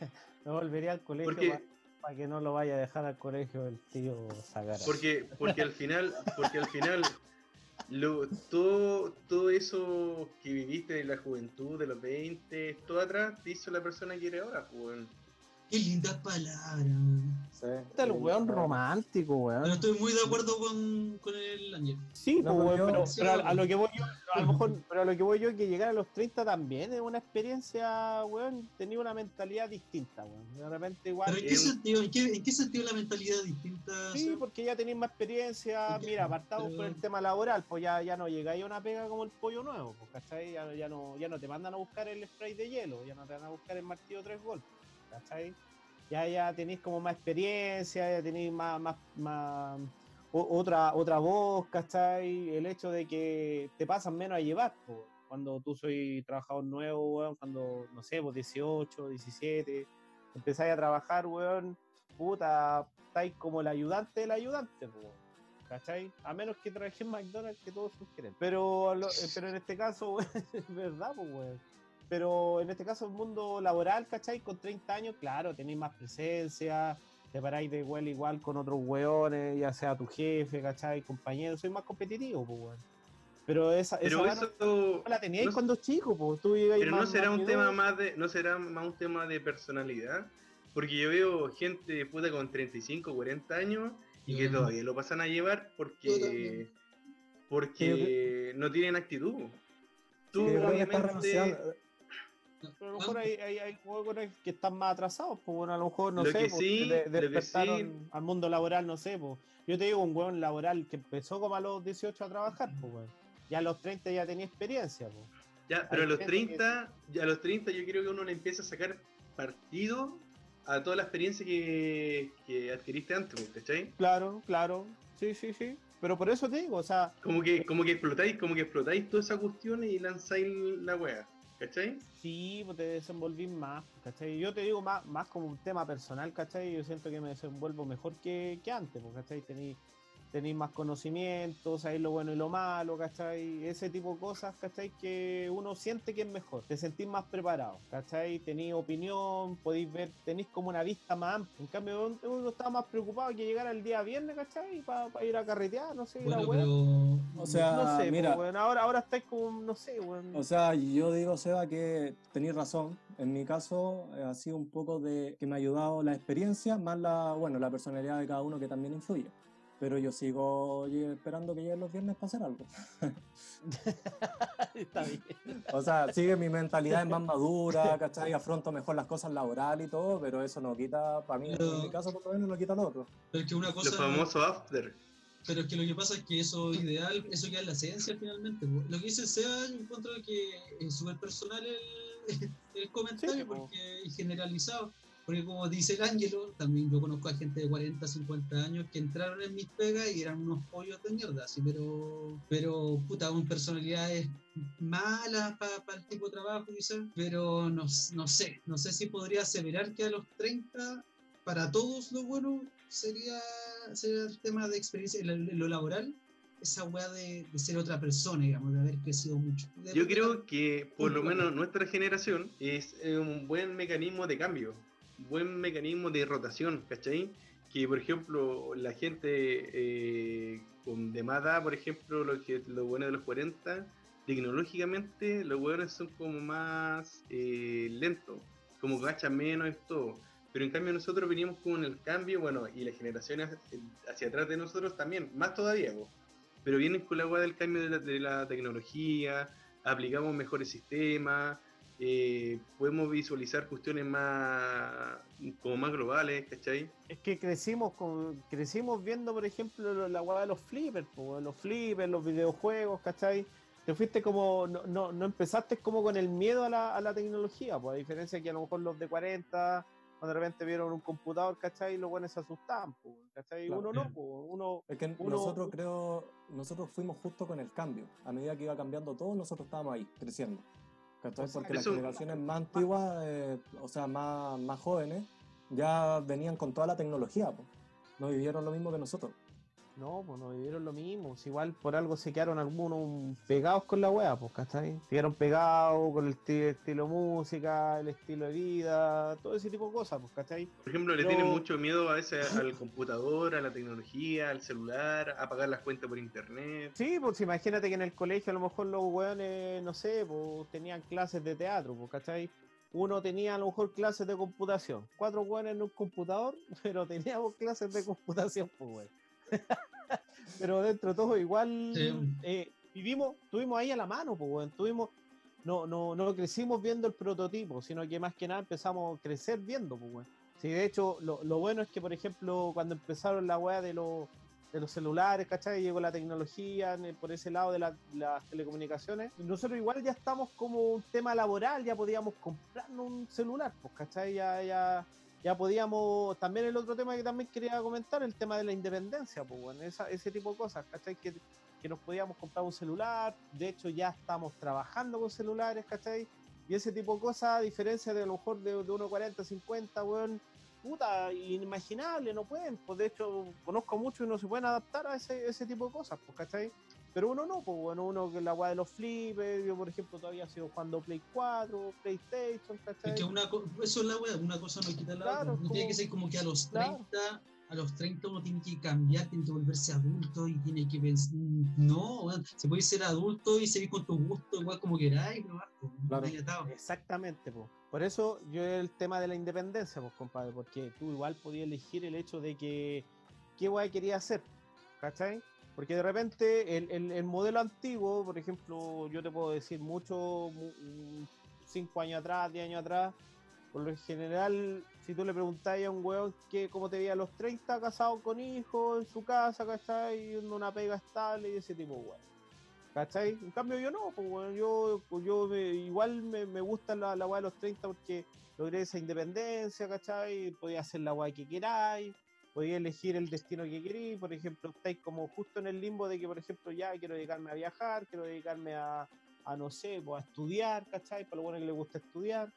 [laughs] Me volvería al colegio Porque, para que no lo vaya a dejar al colegio el tío Zagara. porque, porque al final, porque al final, lo, todo, todo eso que viviste de la juventud, de los 20, todo atrás, te hizo la persona que eres ahora. pues. Qué lindas palabras. Sí. Este es el weón romántico, weón. Pero estoy muy de acuerdo con, con el Ángel. Sí, No, pues, pero weón, yo- pero, Sí, pero a, lo que voy yo, a lo mejor, pero a lo que voy yo, que llegar a los 30 también es una experiencia, weón, tenía una mentalidad distinta, weón. De repente igual. Pero ¿en qué sentido? ¿En qué, en qué sentido la mentalidad es distinta? Sí, porque ya tenéis más experiencia. Mira, apartamos pero- por el tema laboral, pues ya, ya no llegáis a una pega como el pollo nuevo, pues, ¿cachai? Ya, ya no, ya no te mandan a buscar el spray de hielo, ya no te van a buscar el martillo tres golpes, ¿cachai? Ya, ya tenéis como más experiencia, ya tenéis más, más, más otra, otra voz, ¿cachai? El hecho de que te pasan menos a llevar, cuando tú soy trabajador nuevo, weón, cuando, no sé, pues 18, 17, empezáis a trabajar, weón, puta, estáis como el ayudante del ayudante, po, ¿cachai? A menos que trabajé en McDonald's, que todos gerentes. Pero, eh, pero en este caso, weón, [laughs] es verdad, pues, weón. Pero en este caso, el mundo laboral, ¿cachai? Con 30 años, claro, tenéis más presencia, te paráis de igual igual con otros weones, ya sea tu jefe, ¿cachai? Compañero, soy más competitivo, pues, weón. Pero esa, esa Pero no- eso. no la teníais no- cuando chico, pues. Tú Pero no será más un tema más de, no será más un tema de personalidad, porque yo veo gente puta con 35, 40 años y que todavía lo pasan a llevar porque porque no tienen actitud. Tú Sí, obviamente a lo mejor hay, hay, hay hueones que están más atrasados, pues bueno, a lo mejor, no Lo sé, que pues, sí, de- que despertaron sí- al mundo laboral, no sé, pues. Yo te digo, un hueón laboral que empezó como a los 18 a trabajar, pues. Ya a los 30 ya tenía experiencia, pues. Ya, pero a los gente 30, ya a los 30 yo creo que uno le empieza a sacar partido a toda la experiencia que, que adquiriste antes, pues, ¿cachai? Claro, claro, sí, sí, sí. Pero por eso te digo, o sea, Como que, como que explotáis, como que explotáis toda esa cuestión y lanzáis la wea, ¿cachai? sí, pues te desenvolvís más, ¿cachai? Yo te digo más, más como un tema personal, ¿cachai? Yo siento que me desenvuelvo mejor que, que antes, pues, ¿cachai? Tenéis tenéis más conocimientos, sabéis lo bueno y lo malo, ¿cachai? Ese tipo de cosas, ¿cachai? Que uno siente que es mejor, te sentís más preparado, ¿cachai? Tenéis opinión, podéis ver, tenéis como una vista más amplia. En cambio, uno- estaba más preocupado que llegara el día viernes, ¿cachai? Para ir a carretear, no sé, Bueno, weá. pero. O sea, No sé, mira, pues, weón, ahora, ahora estáis como, no sé, weón. O sea, yo digo, Seba, que tenéis razón. En mi caso, eh, ha sido un poco de que me ha ayudado la experiencia, más la, bueno, la personalidad de cada uno que también influye. Pero yo sigo esperando que lleguen los viernes para hacer algo. [laughs] Está bien. O sea, sigue mi mentalidad es más madura, ¿cachai? Afronto mejor las cosas laborales y todo, pero eso no quita, para mí, Pero- en mi caso por lo menos, no quita lo otro. Pero es que una cosa. Los famosos after. Pero es que lo que pasa es que eso ideal, eso queda en la esencia finalmente. Lo que dice Seba, yo encuentro que es súper personal el, [laughs] el comentario Sí, po. porque es generalizado. Porque como dice el Ángelo, también yo conozco a gente de 40, 50 años que entraron en mis pegas y eran unos pollos de mierda, así, pero, pero puta, con personalidades malas para el tipo de trabajo, quizás. Pero no, no sé, no sé si podría aseverar que a los 30, para todos lo bueno sería, sería el tema de experiencia en lo, laboral, esa weá de, de ser otra persona, digamos, de haber crecido mucho. De- Yo creo que por lo menos nuestra generación es un buen mecanismo de cambio, buen mecanismo de rotación, ¿cachai? Que por ejemplo la gente eh, con de por ejemplo, los que los buenos de los 40, tecnológicamente los buenos son como más eh, lentos, como que gachan menos y. Pero en cambio nosotros venimos con el cambio, bueno, y las generaciones hacia atrás de nosotros también, más todavía, pero vienen con la hueá del cambio de la, de la tecnología, aplicamos mejores sistemas, eh, podemos visualizar cuestiones más como más globales, ¿cachai? Es que crecimos con, crecimos viendo, por ejemplo, lo- la hueá de los flippers, los flippers, los videojuegos, ¿cachai? Te fuiste como, no, no, no empezaste como con el miedo a la, a la tecnología, pues a diferencia que a lo mejor los de 40, cuando de repente vieron un computador, ¿cachai? Los buenos se asustaban, po, ¿cachai? Claro. Uno no, uno... Es que Uno- nosotros creo, nosotros fuimos justo con el cambio. A medida que iba cambiando todo, nosotros estábamos ahí, creciendo. ¿Cachai? Porque las generaciones más antiguas, eh, o sea, más, más jóvenes, ya venían con toda la tecnología, pues. No vivieron lo mismo que nosotros. No, pues no vivieron lo mismo. igual por algo se quedaron algunos pegados con la wea, pues, ¿cachai? Se quedaron pegados con el esti- estilo música, el estilo de vida, todo ese tipo de cosas, pues, ¿cachai? Por ejemplo, le tienen mucho miedo a veces al computador, a la tecnología, al celular, a pagar las cuentas por internet. Sí, pues imagínate que en el colegio a lo mejor los weones, no sé, pues tenían clases de teatro, pues, ¿cachai? uno tenía a lo mejor clases de computación. Cuatro weones en un computador, [laughs] pero teníamos clases de computación, pues weón. [laughs] pero dentro de todo igual Sí. eh, vivimos, estuvimos ahí a la mano, pues. Tuvimos, no, no, no crecimos viendo el prototipo, sino que más que nada empezamos a crecer viendo, pues. Sí, de hecho, lo, lo bueno es que, por ejemplo, cuando empezaron la weá de los de los celulares, ¿cachai? Llegó la tecnología el- por ese lado de la- las telecomunicaciones. Nosotros igual ya estamos como un tema laboral, ya podíamos comprarnos un celular, pues, ¿cachai? Ya, ya, ya podíamos, también el otro tema que también quería comentar, el tema de la independencia, pues, bueno, esa- ese tipo de cosas, ¿cachai? Que, que nos podíamos comprar un celular, de hecho ya estamos trabajando con celulares, ¿cachai? Y ese tipo de cosas, a diferencia de a lo mejor de, de 1.40, 50, weón, puta, inimaginable, no pueden, pues de hecho conozco mucho y no se pueden adaptar a ese, ese tipo de cosas, pues, ¿cachai? Pero uno no, pues bueno, uno que la weá de los flippers, yo por ejemplo todavía sigo jugando Play 4, PlayStation, ¿cachai? Es que una eso es la wea, una cosa no quita la Claro, otra. No como- tiene que ser como que a los Claro. 30, a los 30 uno tiene que cambiar, tiene que volverse adulto y tiene que pensar, no, weón, se puede ser adulto y seguir con tu gusto, igual como queráis, no, pues, no Claro. Exactamente, pues. Por eso yo el tema de la independencia, pues, compadre, porque tú igual podías elegir el hecho de que qué guay quería hacer, ¿cachai? Porque de repente el, el- el modelo antiguo, por ejemplo, yo te puedo decir mucho, mu- mm, cinco años atrás, diez años atrás, por lo general, si tú le preguntáis a un weón que cómo te veía a los 30, casado con hijos, en su casa, ¿cachai? Una pega estable y ese tipo weón. ¿Cachai? En cambio yo no, pues bueno, yo, yo me- igual me, me gusta la, la weá de los 30 porque logré esa independencia, ¿cachai? Podía hacer la weá que queráis, podía elegir el destino que queréis, por ejemplo, estáis como justo en el limbo de que, por ejemplo, ya quiero dedicarme a viajar, quiero dedicarme a, a no sé, pues, a estudiar, ¿cachai? Para lo bueno que le gusta estudiar,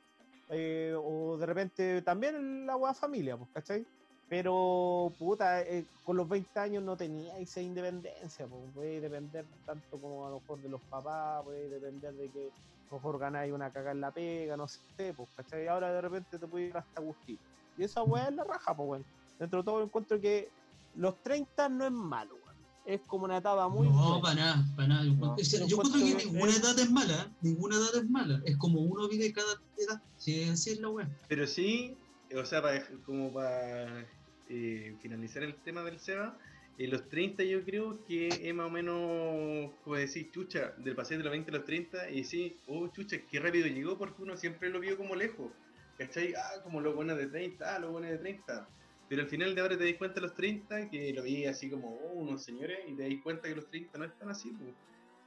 eh, o de repente también la weá familia, pues, ¿cachai? Pero, puta, eh, con los 20 años no tenía esa independencia, pues, puede depender tanto como a lo mejor de los papás, puede depender de que a lo mejor ganáis una caga en la pega, no sé, pues, ¿cachai? Ahora de repente te puede ir hasta gustito. Y esa weá es la raja, pues, weón. Dentro de todo encuentro que los 30 no es malo, weón. Es como una etapa muy... no, buena. para nada, para nada. Yo, No. encuentro- o sea, Yo yo encuentro que ninguna es- edad es mala, ninguna edad es mala. Es como uno vive cada edad. Sí, así es la wea. Pero sí, o sea, para, como para eh, finalizar el tema del Seba, en los 30 yo creo que es más o menos, como decir, chucha, del paseo de los 20 a los 30, y sí, oh, chucha, qué rápido llegó porque uno siempre lo vio como lejos, ¿cachai? Ah, como los buenos de 30, ah, los buenos de 30. Pero al final de ahora te das cuenta a los 30 que lo vi así como, oh, unos señores, y te das cuenta que los 30 no están así, pues.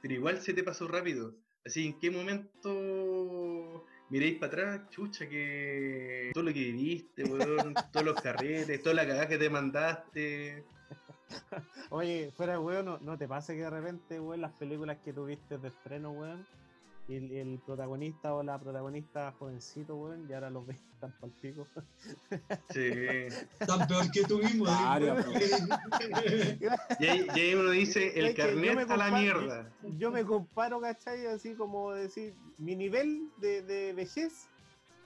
pero igual se te pasó rápido. Así, ¿en qué momento miréis para atrás? Chucha, que todo lo que viviste, weón, [laughs] todos los carretes, toda la cagada que te mandaste. Oye, fuera de weón, no, no te pasa que de repente, weón, las películas que tuviste de estreno, weón, el, el protagonista o la protagonista jovencito, weón, y ahora los ves [laughs] tan pal pico. Sí. Tan peor que tuvimos. ¿eh? Varias, Y ahí, y ahí uno dice, el Es carnet me a la comparo- mierda. Yo me comparo, ¿cachai? Así como decir, mi nivel de, de vejez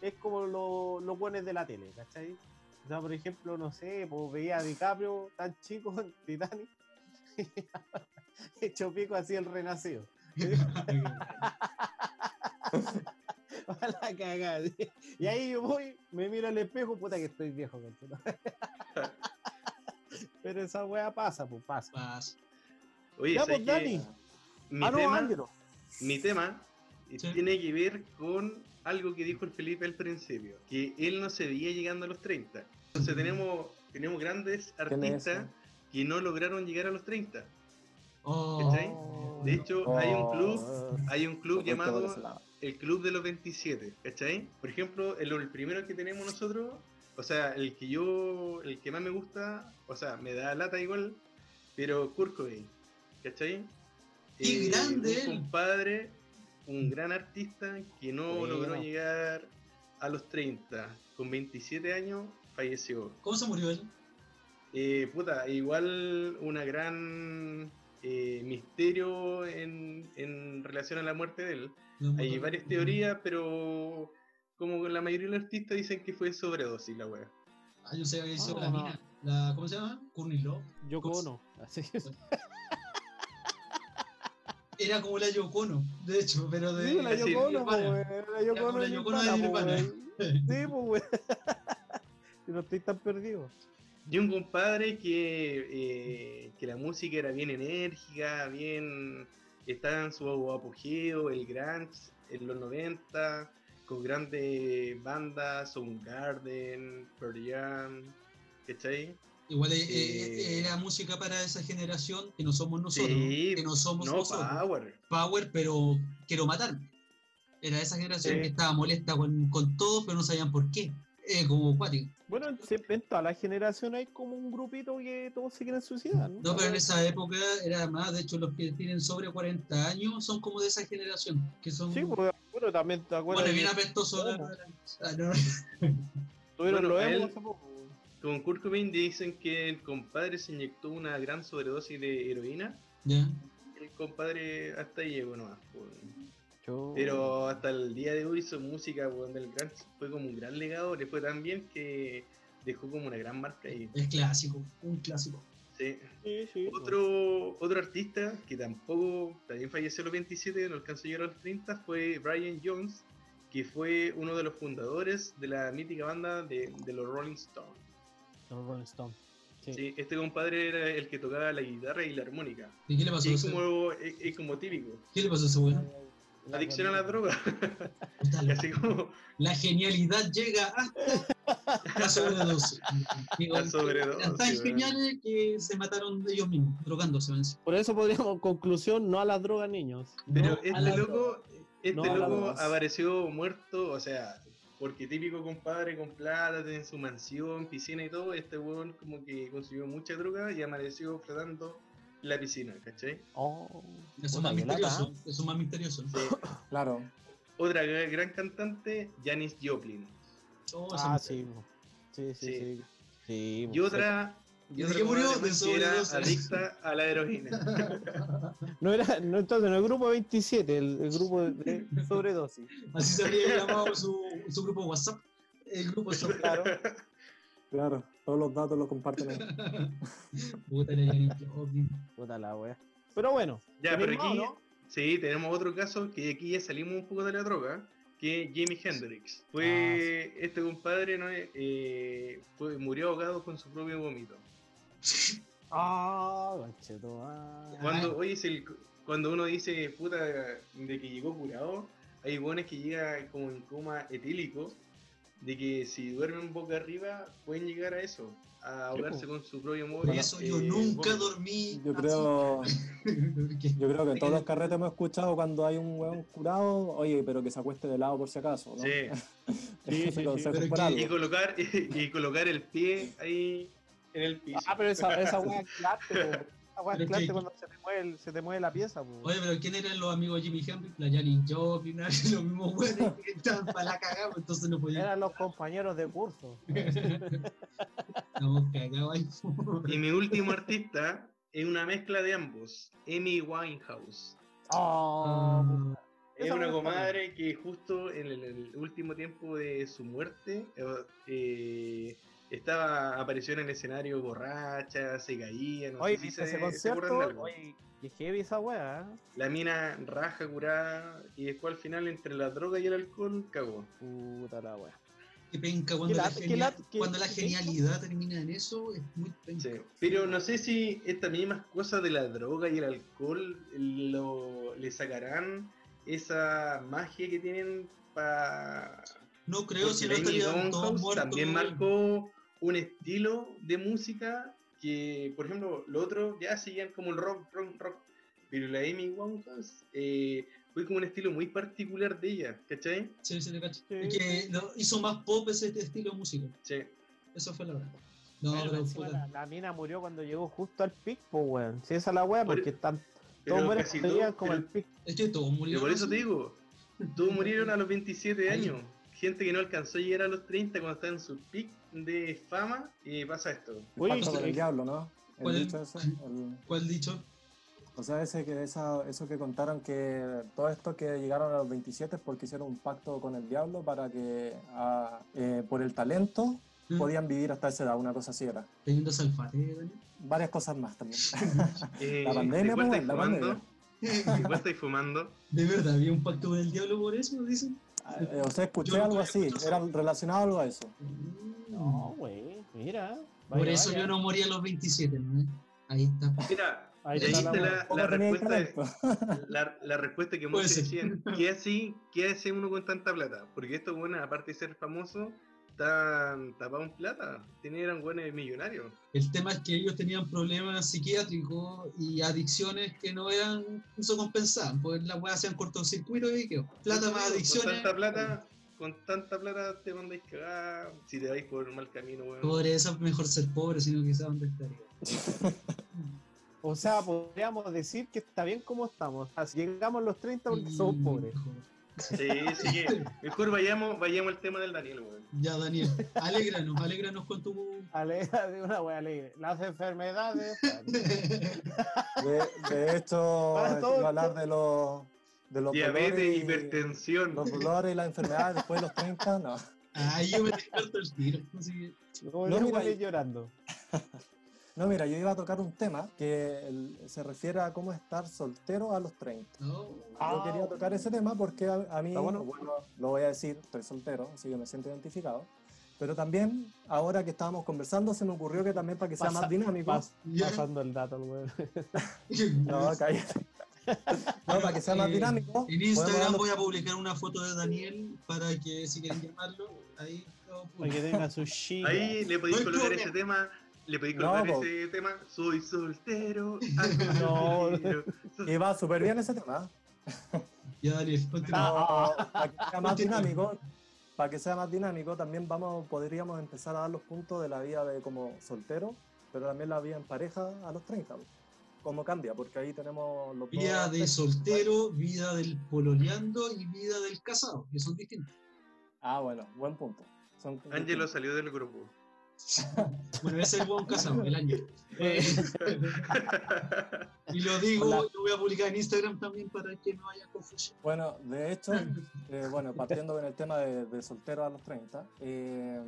es como lo- los buenos de la tele, ¿cachai? O sea, por ejemplo, no sé, pues veía a DiCaprio tan chico en [laughs] Titanic, [laughs] hecho pico así el renacido. [laughs] A la cagada. ¿sí? Y ahí yo voy, me miro al espejo, puta que estoy viejo. [laughs] Pero esa wea pasa, pues pasa. Pasa. Oye, Ya, ¿sabes pues? Dani. Mi ah, tema, mi tema Sí. tiene que ver con algo que dijo el Felipe al principio, que él no se veía llegando a los 30. Entonces tenemos, tenemos grandes ¿Quién es artistas que no lograron llegar a los 30. Oh, ¿Cachai? De hecho, hay un club, Oh, hay un club llamado. El Club de los 27, ¿cachai? Por ejemplo, el, el primero que tenemos nosotros, o sea, el que yo, el que más me gusta, o sea, me da lata igual, pero Kurt Cobain, ¿cachai? ¡Qué grande Un compadre, un gran artista que no Bueno. logró llegar a los 30, con 27 años falleció. ¿Cómo se murió él? Eh, puta, igual una gran eh, misterio en, en relación a la muerte de él. Hay varias teorías, pero como la mayoría de los artistas dicen que fue sobredosis la wea. Ah, yo sé que hizo Ah, la no. mina. La, ¿Cómo se llama? Courtney Love. Yo Pues- no. Así Era como la Yoko Ono, de hecho, pero de. Sí, la sí, Yoko Ono, po, Nirvana. weón, la Yoko como Ono la de Nirvana, weón. [laughs] Sí, pues. [laughs] Si no estoy tan perdido. Y un compadre que, eh, que la música era bien enérgica, bien. Estaba en su apogeo, el grunge en los 90, con grandes bandas, Soundgarden, Pearl Jam, ¿cachai? Igual eh, era música para esa generación que no somos nosotros. Sí, que no somos no, nosotros. Power. Power, pero quiero matar. Era esa generación Sí. que estaba molesta con, con todos, pero no sabían por qué. Eh, como cuático. Bueno, en, en toda la generación hay como un grupito que todos se quieren suicidar, ¿no? No, pero en esa época era más, de hecho, los que tienen sobre 40 años son como de esa generación. Que son. Sí, pues, bueno, también te acuerdas. bueno, bien apestoso. Ah, no. [laughs] Tuvieron Bueno, él- hace poco. Con Kurt Cobain dicen que el compadre se inyectó una gran sobredosis de heroína. Ya. El compadre hasta ahí llegó nomás. pues. Yo- Pero hasta el día de hoy su música weón, del grunge fue como un gran legado, le fue tan bien que dejó como una gran marca ahí. Es clásico, un clásico. Sí. Sí, sí. pues. Otro, otro artista que tampoco, también falleció a los 27, no alcanzó a llegar a los 30, fue Brian Jones, que fue uno de los fundadores de la mítica banda de, de los Rolling Stones. Los Rolling Stones. Sí. Sí, este compadre era el que tocaba la guitarra y la armónica. ¿Y qué le pasó Y a es ese? como, es, es como típico. ¿Qué le pasó a ese weón? La Adicción a la droga. La- [laughs] Así como La genialidad llega hasta la sobredosis. [laughs] Digo, La sobredosis, tan geniales que se mataron de ellos mismos, drogándose. Por eso podríamos, conclusión, no a las drogas, niños. Pero No este loco, este No loco apareció muerto, o sea, porque típico compadre con plata, tiene su mansión, piscina y todo, este weón como que consiguió mucha droga y amaneció flotando en la piscina, ¿cachai? Oh, Eso es puta, más misterioso. ¿eh? Eso es más misterioso. Sí. [laughs] Claro. Otra gra- gran cantante, Janis Joplin. Oh, Ah, sí. Sí, sí, Sí. sí. Sí, Y po, otra, y ¿De otra qué murió? De que era adicta a la heroína. [laughs] No era, no, entonces no el grupo 27, el, el grupo de, de sobredosis. [laughs] Así se habría llamado su, su grupo WhatsApp. El grupo WhatsApp. Claro. Claro, todos los datos los comparten ahí. [laughs] Puta. Puta la wea. Pero bueno. Ya, pero ¿tenemos aquí, no? sí, tenemos otro caso que aquí ya salimos un poco de la droga, que es Jimi Hendrix. Fue este compadre, ¿no? Eh, fue, murió ahogado con su propio vómito. [laughs] Ah, ah. Cuando, oye, es el- cuando uno dice, puta, de que llegó curado, hay buenos que llegan como en coma etílico, de que si duermen boca arriba, pueden llegar a eso, a ahogarse con su propio móvil. Por eso yo nunca dormí. Yo creo, yo creo que en todos los [laughs] carretes hemos escuchado cuando hay un hueón curado, oye, pero que se acueste de lado por si acaso, ¿no? Sí, [laughs] Sí, sí, sí. que- y colocar, [laughs] y, colocar el pie ahí en el piso. Ah, pero esa, esa wea es es Pero clase que- cuando se te mueve, el- se te mueve la pieza, po. Oye, pero ¿quién eran los amigos de Jimi Hendrix? La Janis Joplin, [laughs] los mismos güeyes que estaban para la cagada, pues, entonces no podían. Eran los compañeros de curso. [laughs] Estamos cagados ahí. Y mi último artista es una mezcla de ambos, Amy Winehouse. Oh, Ah, Es una comadre que justo en el, el último tiempo de su muerte eh, eh, estaba apareció en el escenario borracha, se caía, no Oye, sé si ¿viste se, ese concierto? de algo. Oye, qué heavy esa wea, ¿eh? La mina raja curada y después al final entre la droga y el alcohol cagó. Puta la wea. Qué penca cuando, Qué la, lata- qué genia- lata- qué- cuando la qué genialidad termina en eso, es muy penca. Sí. Pero no sé si estas mismas cosas de la droga y el alcohol lo, le sacarán esa magia que tienen para No creo si no estarían todos muertos. también marcó un estilo de música que, por ejemplo, los otros ya seguían como el rock, rock, rock. Pero la Amy Winehouse eh, fue como un estilo muy particular de ella, ¿cachai? Sí, sí, te cacho. Sí, Es que lo- hizo más pop ese estilo de música. Sí. Eso fue la verdad. No, Pero pero encima puta. la, la mina murió cuando llegó justo al pic, po, weón. Si esa es la wea, Por- porque están todos mueren como pero- al pic. Es que todos pero murieron. por eso te digo, todos murieron a los 27 Ahí. años. Gente que no alcanzó a llegar a los 30 cuando está en su pic de fama y pasa esto. Oye, Pacto con sí. el diablo, ¿no? El ¿Cuál? dicho ese, el- ¿Cuál dicho? o sea, ese que esa, eso que contaron que todo esto que llegaron a los 27 es porque hicieron un pacto con el diablo para que ah, eh, por el talento ¿Mm? podían vivir hasta esa edad, una cosa así era. Teniendo salfate. Varias cosas más también. [laughs] Eh, La pandemia, ¿de cuál pues, la fumando? pandemia. Igual estáis fumando. De verdad, había un pacto con el diablo por eso, dicen. Eh, o sea, escuché Yo algo así, era relacionado algo a eso. No, güey, mira. por eso vaya. yo no morí a los 27, ¿no? Ahí está. Mira, Ahí ahí está la la, la respuesta. la, la respuesta que muchos [laughs] decían, ¿qué hace, ¿qué hace uno con tanta plata? Porque estos buenos, aparte de ser famosos, están tapados en plata. Tenían buenos millonarios. El tema es que ellos tenían problemas psiquiátricos y adicciones que no eran, no se compensaban, pues las weas hacían cortocircuito y que plata más Con adicciones. tanta plata, con tanta plata te mandáis cagar si te vais por el mal camino, weón. Por eso es mejor ser pobre, sino que dónde estaría. [laughs] O sea, podríamos decir que está bien como estamos. O sea, si llegamos a los 30 porque somos Y- pobres. Sí, sí que mejor vayamos, vayamos al tema del Daniel, weón. Ya, Daniel, alégranos, alégranos con tu. Alegre, [laughs] de una wea alegre. Las enfermedades. [laughs] De, de a hablar esto- de los, de los Diabetes, hipertensión. los dolores y las enfermedades después de los 30, no. Ahí yo me descarto el tiro. Así que, No, no, mira, llorando. [laughs] No, mira, yo iba a tocar un tema que el- se refiere a cómo estar soltero a los 30. no. Ah, Yo quería tocar ese tema porque a, a mí, bueno. bueno, lo voy a decir, estoy soltero, así que me siento identificado. Pero también, ahora que estábamos conversando, se me ocurrió que también para que sea Pasa- más dinámico. Pas- [laughs] pasando el dato, weón. [laughs] No, cállate. [laughs] No, para que sea más Eh, dinámico. En Instagram voy a publicar una foto de Daniel para que si quieren llamarlo, ahí lo Para publico. que tenga su [laughs] chica. Ahí le podéis No colocar ese tema. Le podéis No, colocar po. ese tema. Soy soltero. [laughs] No. soltero. Y va súper bien ese tema. Ya, Daniel, continúa. Ah, Pero para que sea más dinámico, para que sea más dinámico, también vamos, podríamos empezar a dar los puntos de la vida de como soltero, pero también la vida en pareja a los 30. ¿Cómo cambia? Porque ahí tenemos los Vida de aspectos. soltero, vida del pololeando y vida del casado, que son distintos. Ah, bueno, buen punto. Ángelo salió del grupo. [laughs] Bueno, ese es el buen casado, el año. [laughs] Eh, [laughs] y lo digo, Hola. lo voy a publicar en Instagram también para que no haya confusión. Bueno, de hecho, eh, bueno, partiendo con el tema de, de soltero a los 30, eh,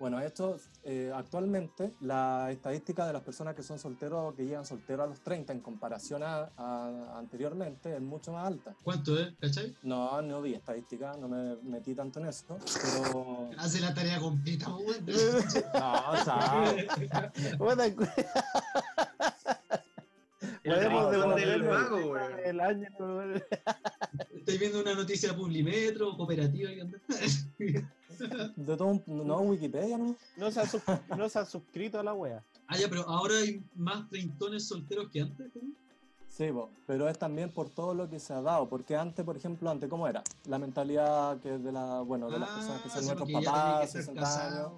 bueno, esto, eh, actualmente la estadística de las personas que son solteros, que llegan solteros a los 30 en comparación a, a anteriormente es mucho más alta. ¿Cuánto, eh? ¿Cachai? No, no vi estadística, no me metí tanto en eso, pero... [laughs] Hace la tarea completa. [laughs] No, o sea, El devolver del el- mago, el año. Estoy viendo una noticia de Publimetro, cooperativa, ¿qué onda? [laughs] de todo un- no Wikipedia, ¿no? No se, ha no se ha suscrito a la wea. Ah, ya, pero ahora hay más treintones solteros que antes, ¿no? Sí, pero es también por todo lo que se ha dado, porque antes, por ejemplo, antes, ¿cómo era? La mentalidad que es de la, bueno, de las personas que Ah, son nuestros papás, que ser 60 años.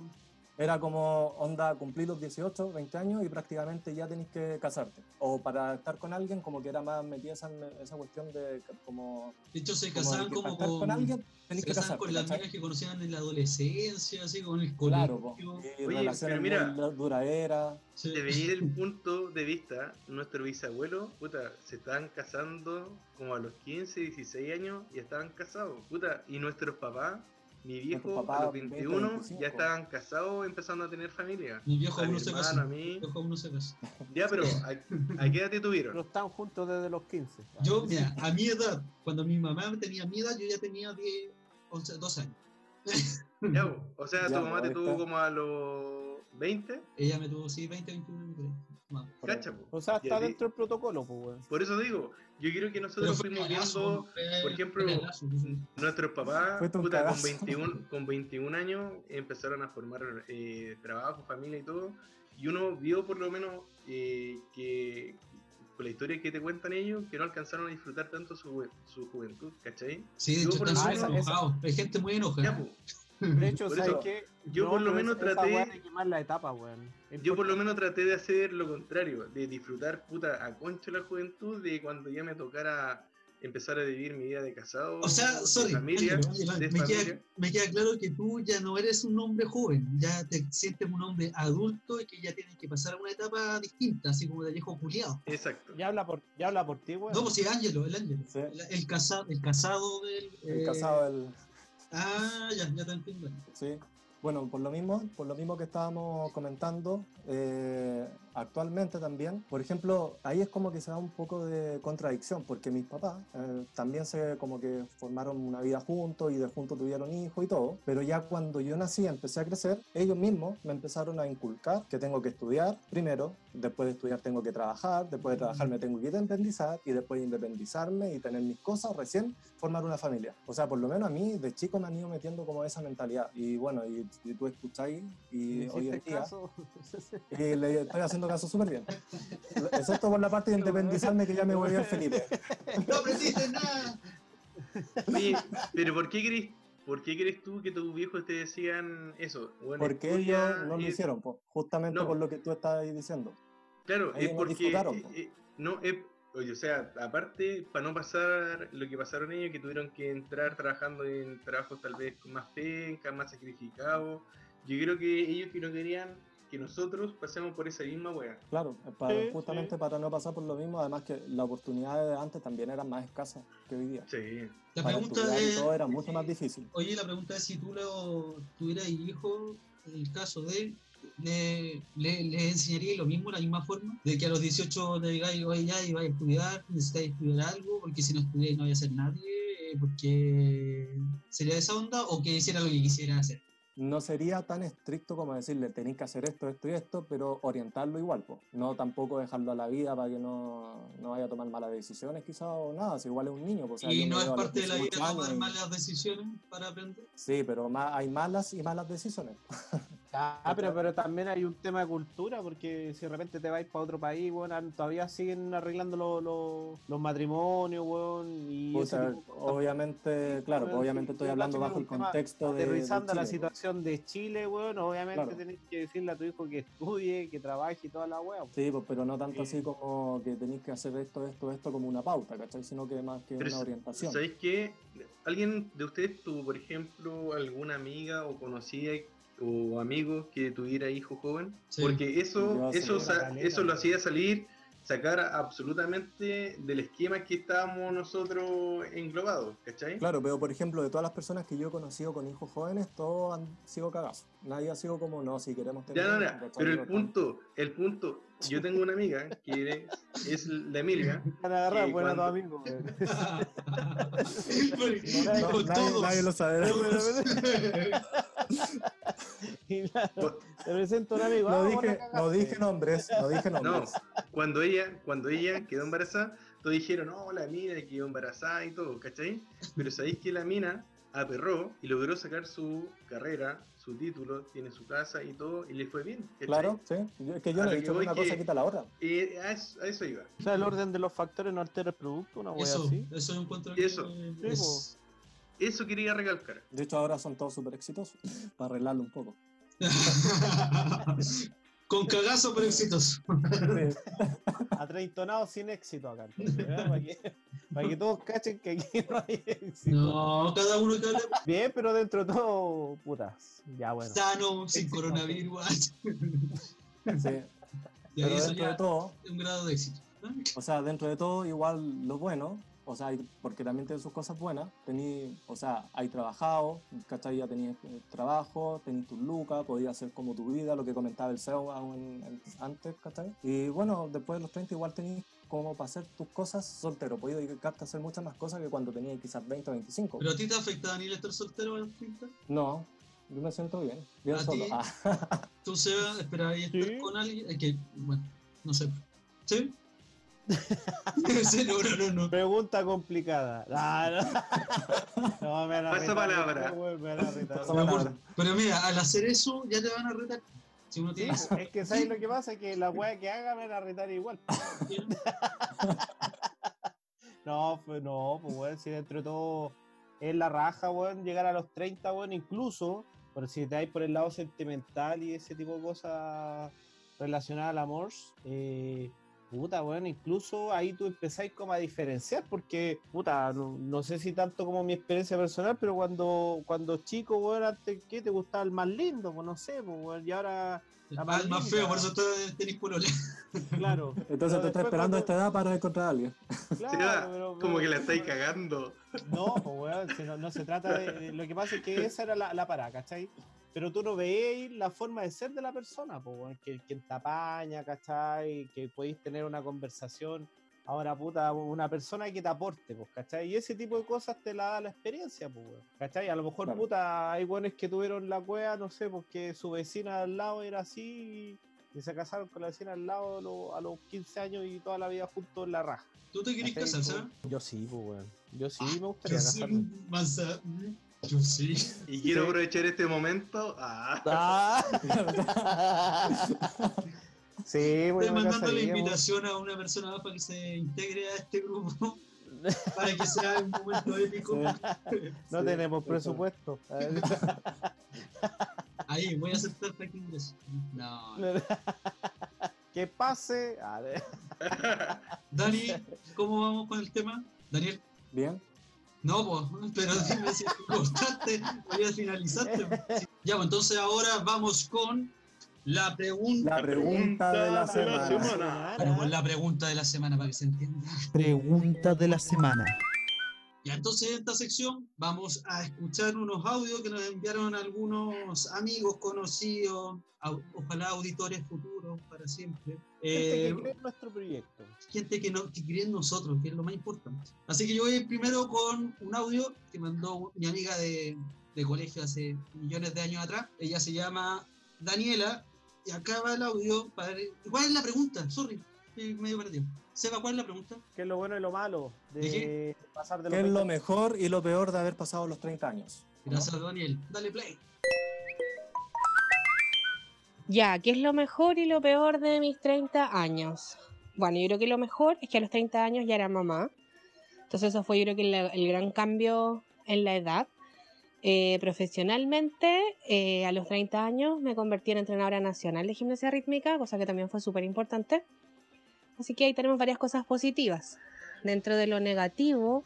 Era como, onda, cumplir los 18, 20 años y prácticamente ya tenés que casarte. O para estar con alguien, como que era más metida esa, esa cuestión de como... De hecho, se como casaban que como para estar con, con alguien tenés se que casaban casarte. con las ¿cachai? minas que conocían en la adolescencia, así con el colegio. Claro, po. y Oye, relaciones pero mira, muy duraderas. Sí. De venir el [laughs] punto de vista, nuestro bisabuelo, puta, se estaban casando como a los 15, 16 años y estaban casados, puta, y nuestros papás, mi viejo papá, a los 21 ya estaban casados empezando a tener familia. Mi viejo aún no se casó. Mi viejo aún no se casó. Ya, pero [laughs] ¿a, ¿a, qué edad te tuvieron? No están juntos desde los 15. Yo, mira, a mi edad, cuando mi mamá tenía mi edad, yo ya tenía 10, 11, 12 años. Ya, o sea, ya, tu mamá te tuvo como a los 20. Ella me tuvo, sí, 20, 21, 23 cacha, po. O sea, está dentro del protocolo, pues, weón. Por eso digo, yo quiero que nosotros fuimos viendo fue- por ejemplo, cagazo, sí. Nuestros papás, puta, con, cagazo. 21, [laughs] con 21 años empezaron a formar eh, trabajo, familia y todo. Y uno vio por lo menos eh, que con la historia que te cuentan ellos, que no alcanzaron a disfrutar tanto su, su juventud, ¿cachai? Sí, de hecho, por están súper enojados. Hay gente muy Ya, enojada. po. [laughs] De hecho, Por ¿sabes eso, qué? yo por lo menos esa- traté- de quemar la etapa, weón. Yo por lo menos traté de hacer lo contrario, de disfrutar puta a concho la juventud de cuando ya me tocara empezar a vivir mi vida de casado, O sea, sorry, familia, me, queda, familia. me queda claro que tú ya no eres un hombre joven, ya te sientes un hombre adulto y que ya tienes que pasar a una etapa distinta, así como de viejo culiado. Exacto. Ya habla por, ya habla por ti, weón. No, pues sí, Ángelo, el Ángelo. Sí. El, el casado, el casado del. El eh, casado del... Ah, ya, ya te entiendo. Sí. Bueno, por lo mismo, por lo mismo que estábamos comentando, eh, actualmente también, por ejemplo, ahí es como que se da un poco de contradicción, porque mis papás eh, también se como que formaron una vida juntos y de juntos tuvieron hijos y todo, pero ya cuando yo nací, empecé a crecer, ellos mismos me empezaron a inculcar que tengo que estudiar primero, después de estudiar tengo que trabajar, después de trabajar me tengo que independizar y después de independizarme y tener mis cosas, recién formar una familia. O sea, por lo menos a mí de chico me han ido metiendo como esa mentalidad. Y bueno, y, y tú escucháis y hoy en día... [laughs] Y le estoy haciendo caso súper bien. Excepto por la parte de independizarme que ya me voy a Felipe. No aprendiste nada. Oye, pero ¿por qué crees, por qué crees tú que tus viejos te decían eso? Bueno, Porque ellos no lo y- hicieron, po, justamente No. por lo que tú estás ahí diciendo. Claro, Ellos es porque eh, eh, no es, oye, o sea, aparte para no pasar lo que pasaron ellos que tuvieron que entrar trabajando en trabajos tal vez con más penca, más sacrificados. Yo creo que ellos que no querían que nosotros pasemos por esa misma wea. Claro, es para- Sí, justamente sí. para no pasar por lo mismo, además que las oportunidades de antes también eran más escasas que hoy día. Sí. La Para pregunta es, todo era mucho más difícil. oye, la pregunta es si tú lo tuvieras hijo, en el caso de, le, le, le enseñarías lo mismo, la misma forma, de que a los 18 le digáis, oye, ya, y vais a estudiar, necesitáis estudiar algo, porque si no estudiáis no vais a ser nadie, eh, porque sería esa onda, o que hiciera lo que quisiera hacer. No sería tan estricto como decirle, tenéis que hacer esto, esto y esto, pero orientarlo igual, po. no tampoco dejarlo a la vida para que no, no vaya a tomar malas decisiones quizás o nada, si igual es un niño. Pues, y no es parte de la vida 18 años tomar y- malas decisiones para aprender. Sí, pero ma- hay malas y malas decisiones. [laughs] Ah, pero, pero también hay un tema de cultura, porque si de repente te vais para otro país, bueno, todavía siguen arreglando los- los- los matrimonios, weón, y tipo obviamente, claro, pues obviamente sí, estoy hablando bajo el contexto de, Aterrizando la Chile, situación de Chile, weón, obviamente Claro. tenés que decirle a tu hijo que estudie, que trabaje y toda la weá. Sí, pues, pero no tanto Sí. así como que tenéis que hacer esto, esto, esto como una pauta, ¿cachai? Sino que más que Pero una orientación. ¿Sabéis qué? ¿Alguien de ustedes tuvo, por ejemplo, alguna amiga o conocida o amigo que tuviera hijo joven? Sí. Porque eso, eso, eso lo hacía salir, sacar absolutamente del esquema que estábamos nosotros englobados, ¿cachai? Claro, pero por ejemplo, de todas las personas que yo he conocido con hijos jóvenes, todos han sido cagazos. Nadie ha sido como, no, si queremos tener. Ya, no, hijos", no, ¿cachai? pero el punto, el punto, yo tengo una amiga que es, es la Emilia, [laughs] Van a agarrar, [laughs] [laughs] Y bueno, a tu cuando- amigo. No, nadie lo sabe. Claro, cu- te presento a un amigo. No ah, dije, no dije nombres, no dije no, nombres. cuando ella, cuando ella quedó embarazada, todos dijeron, no, la mina quedó embarazada y todo, ¿cachai? Pero sabéis que la mina aperró y logró sacar su carrera, su título, tiene su casa y todo, y le fue bien, ¿cachai? Claro, sí. Yo- es que yo A no he que dicho que una que- cosa quita la otra. Eh, a, eso, a eso iba. O sea, el orden de los factores no altera el producto, una wea Eso, así. eso encuentro que Eso. es- Eso quería recalcar. De hecho, ahora son todos súper exitosos, [laughs] para arreglarlo un poco. [laughs] Con cagazo pero exitoso. Atreintonado sin éxito acá. Para, que, para que todos cachen que aquí no hay éxito. No, cada uno que hable Bien, pero dentro de todo, putas. Ya bueno. sano, sin coronavirus. Sí. [laughs] Y ahí Pero eso dentro de todo, un grado de éxito. O sea, dentro de todo, igual lo bueno, o sea, porque también tiene sus cosas buenas, tení, o sea, hay trabajado, ¿cachai? Ya tenías eh, trabajo, tenías tus lucas, podías hacer como tu vida, lo que comentaba el CEO aún en- antes, ¿cachai? Y bueno, después de los 30 igual tenías como para hacer tus cosas soltero, podías dedicarte a hacer muchas más cosas que cuando tenías quizás 20 o 25. ¿Pero a ti te afecta, Daniel, estar soltero a los 30? No, yo me siento bien, bien ¿A solo. ti? Ah, [laughs] ¿Tú, Seba, esperarías estar Sí. con alguien? Es que, bueno, no sé. ¿Sí? Sí, [laughs] no, no, no, no. Pregunta complicada. Ah, no. No, me van a Pasa retar, palabra. Pero mira, al hacer eso ya te van a retar. Si uno Sí, tiene es que ¿sabes lo que pasa? Que la wea que haga me van a retar igual. [laughs] No, pues no, pues weón, si dentro de todo es la raja, weón, llegar a los 30, weón, incluso, por si te vais por el lado sentimental y ese tipo de cosas relacionadas al amor, eh, puta, weón, incluso ahí tú empezáis como a diferenciar, porque, puta, no, no sé si tanto como mi experiencia personal, pero cuando, cuando chico, weón, antes, ¿qué te gustaba el más lindo? Pues no sé, pues, weón, y ahora, la más, más feo, por eso te- tenés polola. [laughs] claro. Entonces Pero te estás esperando a cuando- esta edad para encontrar a alguien. claro, Seba, pero- como que la pero- estáis cagando. No, pues weón, si no, no se trata de, de- Lo que pasa es que esa era la, la parada, ¿cachai? Pero tú no veis la forma de ser de la persona, pues, que quien te apaña, ¿cachai? Que podéis tener una conversación. Ahora, puta, una persona que te aporte, pues, ¿cachai? Y ese tipo de cosas te la da la experiencia, pues, ¿cachai? A lo mejor, Claro. puta, hay buenos que tuvieron la cueva, no sé, porque su vecina al lado era así y, y se casaron con la vecina al lado a los, a los 15 años y toda la vida juntos en la raja. ¿Tú te querés casar, sabes? Yo sí, pues, weón. Yo sí me gustaría Yo sí, casarme. Mansa, yo sí. Y quiero Sí. aprovechar este momento. Ah, Ah. [laughs] sí, Estoy bueno, me mandando la invitación a una persona más para que se integre a este grupo, [laughs] para que sea un momento épico. No Sí, tenemos presupuesto. [laughs] Ahí, voy a aceptar para que ingrese. No. que pase. A ver. Dani, ¿cómo vamos con el tema? Daniel. Bien. No, pues, pero dime si es importante, voy a finalizarte. Ya, pues entonces ahora vamos con la pregunta. La pregunta de la semana. Bueno, con la pregunta de la semana para que se entienda. Pregunta de la semana. Ya, entonces en esta sección vamos a escuchar unos audios que nos enviaron algunos amigos conocidos, ojalá auditores futuros para siempre. Gente Eh, que cree en nuestro proyecto. gente que, no, que cree en nosotros, que es lo más importante. Así que yo voy primero con un audio que mandó mi amiga de, de colegio hace millones de años atrás. Ella se llama Daniela y acá va el audio. Para... ¿Cuál es la pregunta? Sorry, estoy medio perdido. Seba, ¿cuál es la pregunta? ¿Qué es lo bueno y lo malo de ¿De qué? pasar de ¿Qué los es lo 20? mejor y lo peor de haber pasado los 30 años? Gracias, Daniel. Dale play. Ya, ¿qué es lo mejor y lo peor de mis 30 años? Bueno, yo creo que lo mejor es que a los 30 años ya era mamá. Entonces eso fue yo creo que la- el gran cambio en la edad. Eh, profesionalmente, eh, a los 30 años me convertí en entrenadora nacional de gimnasia rítmica, cosa que también fue súper importante. Así que ahí tenemos varias cosas positivas. Dentro de lo negativo,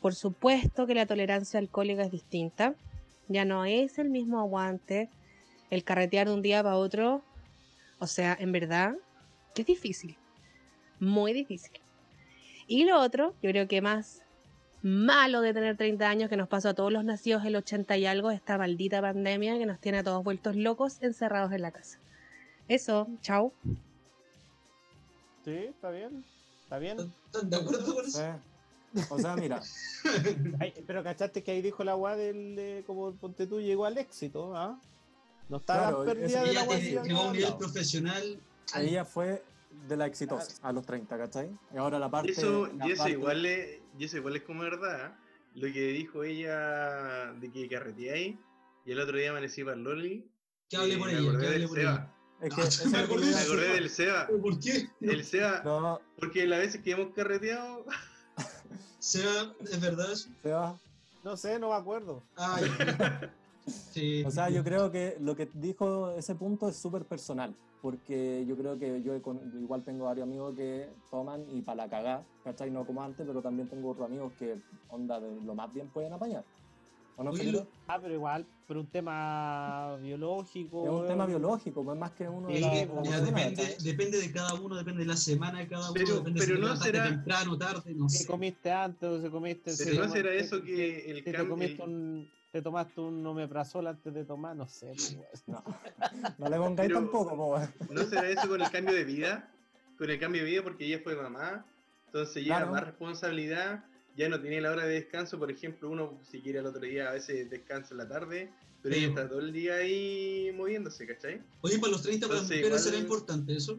por supuesto que la tolerancia alcohólica es distinta. Ya no es el mismo aguante, el carretear de un día para otro, o sea, en verdad, que es difícil, muy difícil. Y lo otro, yo creo que más malo de tener 30 años que nos pasó a todos los nacidos el 80 y algo, esta maldita pandemia que nos tiene a todos vueltos locos encerrados en la casa. Eso, chao. Sí, está bien. Está bien. ¿Están de acuerdo con eso? Sí. O sea, mira, [laughs] Ay, pero cachaste que ahí dijo la weá del de como ponte tú llegó al éxito, ¿ah? No estaba Claro, perdida de la weá llegó a un había nivel hablado. profesional. ella fue de la exitosa a los 30, ¿cachai? Y ahora la parte. Y eso, la y eso parte- igual es, y eso igual es como verdad. ¿eh? Lo que dijo ella de que carreteáis y el otro día amanecí para el Loli. Que hable por ella, que hable por ella. Es que eso me acordé Me acordé del. ¿Pero ¿Por qué? El Seba, No, porque las veces que hemos carreteado, [laughs] Seba, ¿es verdad eso? Seba. No sé, no me acuerdo. Ay, [laughs] sí. O sea, yo creo que lo que dijo ese punto es súper personal, porque yo creo que yo igual tengo varios amigos que toman y para la cagá, ¿cachai? No como antes, pero también tengo otros amigos que, onda, de lo más bien pueden apañar. ¿O no, Oye, Felipe? lo- Ah, pero igual, por un tema biológico. Es un tema biológico, pues más que uno de Sí, la- de persona, depende, depende de cada uno, depende de la semana de cada uno, Pero- depende pero si te no será- temprano, tarde, no sé. comiste antes o si comiste. pero si no tomaste- será eso que el si te cambio. comiste un, te tomaste un omeprazol antes de tomar, no sé. pues. [laughs] No, [laughs] no le pongáis tampoco, pues. ¿No será eso con el cambio de vida? Con el cambio de vida porque ella fue mamá, entonces ya Claro. más responsabilidad, ya no tiene la hora de descanso, por ejemplo, uno si quiere al otro día a veces descansa en la tarde, pero Sí. ella está todo el día ahí moviéndose, ¿cachai? Oye, para los 30 para las Entonces, mujeres igual- será importante eso,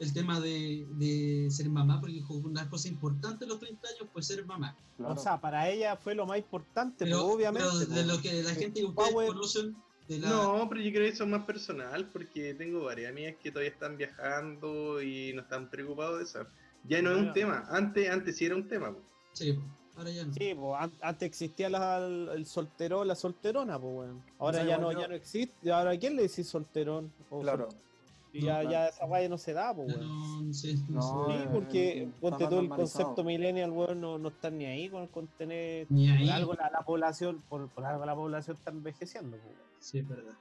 el tema de, de ser mamá, porque dijo, una cosa importante a los 30 años pues ser mamá. Claro. O sea, para ella fue lo más importante, Pero, pues, obviamente. pero de pues. lo que la gente que ustedes Power. conocen, de la... No, pero yo creo que eso es más personal porque tengo varias amigas que todavía están viajando y no están preocupados de eso. Ya no es un tema, antes, antes sí era un tema. po. Sí, pues, ahora ya no. Sí, antes existía la- el, solterón, la solterona, pues, weón. Ahora O sea, ya, no, yo- ya no existe. Ahora, ¿a quién le decís solterón? O Claro. sol- y ya, claro. ya esa guaya no se da, pues, weón. no, sí, no No, sé. Sí, eh, porque está ponte todo el concepto millennial, weón, no, no están ni ahí con, con tener. Ni ahí. Por algo la, la población, por, por algo la población está envejeciendo, pues, weón. Sí, es verdad.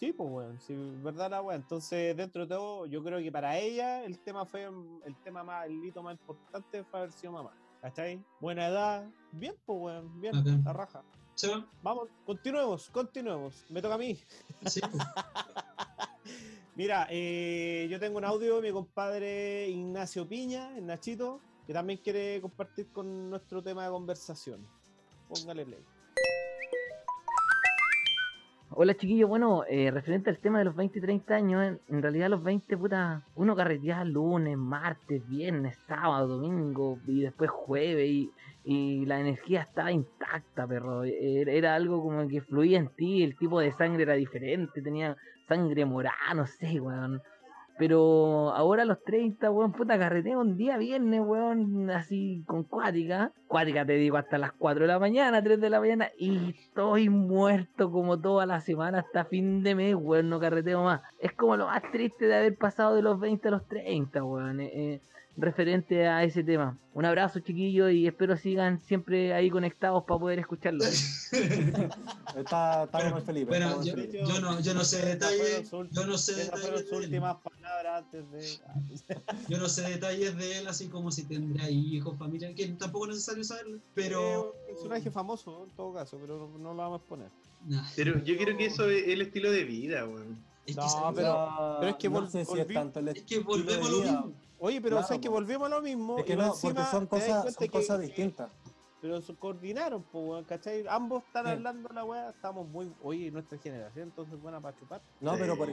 Sí, pues, weón, sí, verdad la weón. Entonces, dentro de todo, yo creo que para ella el tema fue, el tema más, el hito más importante fue haber sido mamá. ¿Cachai? Buena edad, bien, pues, weón, bien, la raja. ¿Se va? Vamos, continuemos, continuemos. Me toca a mí. Sí. [laughs] Mira, eh, yo tengo un audio de mi compadre Ignacio Piña, el Nachito, que también quiere compartir con nuestro tema de conversación. Póngale play. Hola chiquillos, bueno, eh, referente al tema de los 20 y 30 años, en, en realidad los 20, puta, uno carreteaba lunes, martes, viernes, sábado, domingo y después jueves y, y la energía estaba intacta, perro. Era, era algo como que fluía en ti, el tipo de sangre era diferente, tenía sangre morada, no sé, weón. Pero ahora a los 30, weón, puta, carreteo un día viernes, weón, así con cuática. Cuática te digo hasta las 4 de la mañana, 3 de la mañana, y estoy muerto como toda la semana hasta fin de mes, weón, no carreteo más. Es como lo más triste de haber pasado de los 20 a los 30, weón. eh, eh, referente a ese tema. Un abrazo, chiquillos, y espero sigan siempre ahí conectados para poder escucharlo. [laughs] Está, está el Felipe. Bueno, yo, yo no, yo no sé detalles, yo no sé detalles de él. últimas palabras antes de. [laughs] Yo no sé detalles de él, así como si tendrá hijos, familia, que tampoco es necesario saberlo. Pero. Es un personaje famoso en todo caso, pero no, no lo vamos a exponer. nah, Pero yo creo que eso es el estilo de vida, weón. es, que No, pero- pero es que no vol- sé si es tanto el es que volvemos a lo de vida. mismo. Oye, pero Claro, sabes que po. volvemos a lo mismo. Es que y no, encima son cosas, cuenta son que- cosas que- distintas. Pero se coordinaron, pues, weón, ¿cachai? Ambos están Sí. hablando la weá, estamos muy. Oye, nuestra generación, entonces buena para chupar. No, Sí. pero por,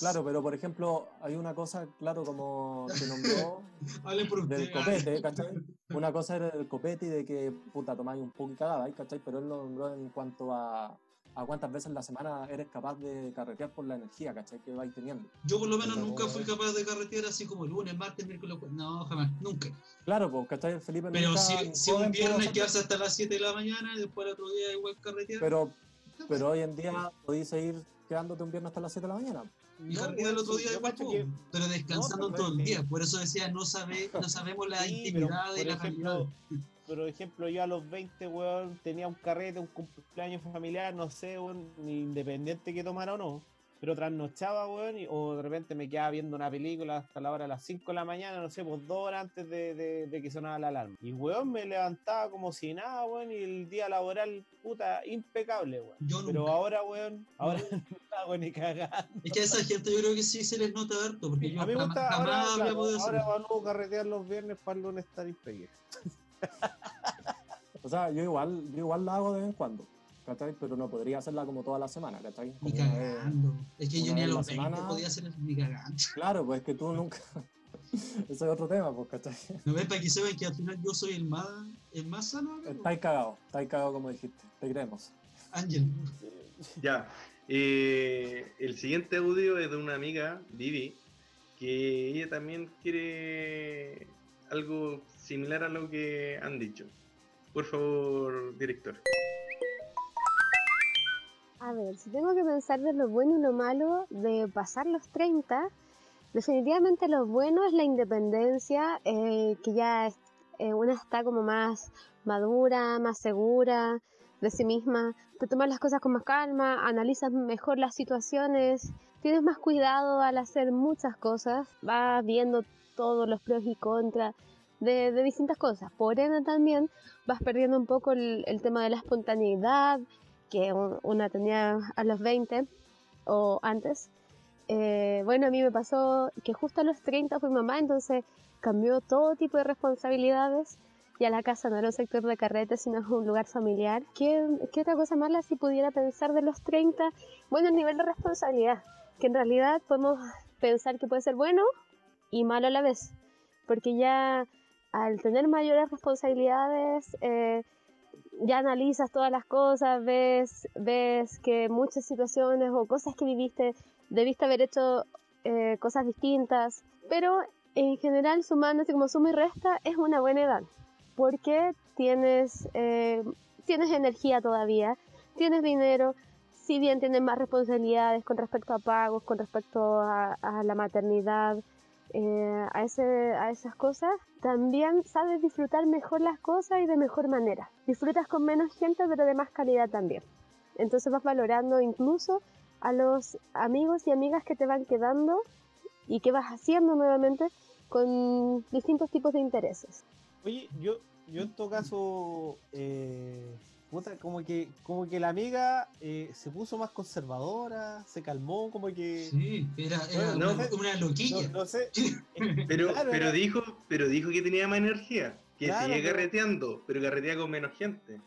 claro, pero por ejemplo, hay una cosa, claro, como se nombró [laughs] por del copete, ¿cachai? Una cosa era el copete y de que, puta, tomáis un poco y cagabais, ¿cachai? Pero él lo nombró en cuanto a, a cuántas veces en la semana eres capaz de carretear por la energía, ¿cachai? Que vais teniendo. Yo por lo menos Pero- nunca fui capaz de carretear así como lunes, martes, miércoles. No, jamás, nunca. Claro, pues, ¿cachai? El Felipe Pero nunca, si, si un viernes quedarse hasta las 7 de la mañana y después el otro día igual carretear. Pero, pero hoy en día podéis seguir quedándote un viernes hasta las 7 de la mañana. y No, el otro día igual, que- pero descansando No, todo el día. Por eso decía, no, sabe, no sabemos la Sí, intimidad de por la ejemplo, realidad. Por ejemplo, yo a los 20, weón, tenía un carrete, un cumpleaños familiar, no sé, weón, independiente que tomara o no. Pero trasnochaba, weón, y- o de repente me quedaba viendo una película hasta la hora de las 5 de la mañana, no sé, pues dos horas antes de, de- de que sonara la alarma. Y, weón, me levantaba como si nada, weón, y el día laboral, puta, impecable, weón. Yo Pero ahora, weón, ahora no [laughs] hago ni cagar. Es que a esa gente yo creo que sí se les nota harto, porque yo A mí me jamás, gusta, jamás ahora, podido ahora hacerlo. vamos a carretear los viernes para el lunes estar impedido. [laughs] O sea, yo igual, yo igual la hago de vez en cuando, ¿cachai? Pero no podría hacerla como toda la semana, ¿cachai? Ni vez- cagando. Es que yo ni a los la 20 semana. podía hacer eso, ni cagando. Claro, pues es que tú nunca. [laughs] Ese es otro tema, pues, ¿cachai? ¿No ves? Para que sepan que al final yo soy el más, el más sano. amigo. Estáis cagado, estáis cagado como dijiste, te creemos. Ángel. Ya. eh, el siguiente audio es de una amiga, Vivi, que ella también quiere algo similar a lo que han dicho. Por favor, director. A ver, si tengo que pensar de lo bueno y lo malo de pasar los 30, definitivamente lo bueno es la independencia, eh, que ya es- eh, una está como más madura, más segura de sí misma, te tomas las cosas con más calma, analizas mejor las situaciones, tienes más cuidado al hacer muchas cosas, vas viendo todos los pros y contras de, distintas cosas. Por ende también vas perdiendo un poco el, tema de la espontaneidad, que un- una tenía a los 20 o antes. Eh, bueno, a mí me pasó que justo a los 30 fui mamá, entonces cambió todo tipo de responsabilidades. Y a la casa no era un sector de carrete, sino [laughs] un lugar familiar. ¿Qué, qué otra cosa mala si pudiera pensar de los 30? Bueno, el nivel de responsabilidad, que en realidad podemos pensar que puede ser bueno y malo a la vez. Porque ya al tener mayores responsabilidades, eh, ya analizas todas las cosas, ves, ves que muchas situaciones o cosas que viviste debiste haber hecho eh, cosas distintas, pero en general sumando así como suma y resta es una buena edad, porque tienes, eh, tienes energía todavía, tienes dinero, si bien tienes más responsabilidades con respecto a pagos, con respecto a la maternidad, eh, a, ese, a esas cosas, también sabes disfrutar mejor las cosas y de mejor manera. Disfrutas con menos gente, pero de más calidad también. Entonces vas valorando incluso a los amigos y amigas que te van quedando y que vas haciendo nuevamente con distintos tipos de intereses. Oye, yo, yo en todo caso, eh, puta, como que, como que la amiga eh, se puso más conservadora, se calmó, como que. Sí, era, era Bueno, una, no, una loquilla. No, no sé. [laughs] Pero, Claro, pero era- dijo, pero dijo que tenía más energía, que Claro, seguía pero- carreteando, pero carretea con menos gente.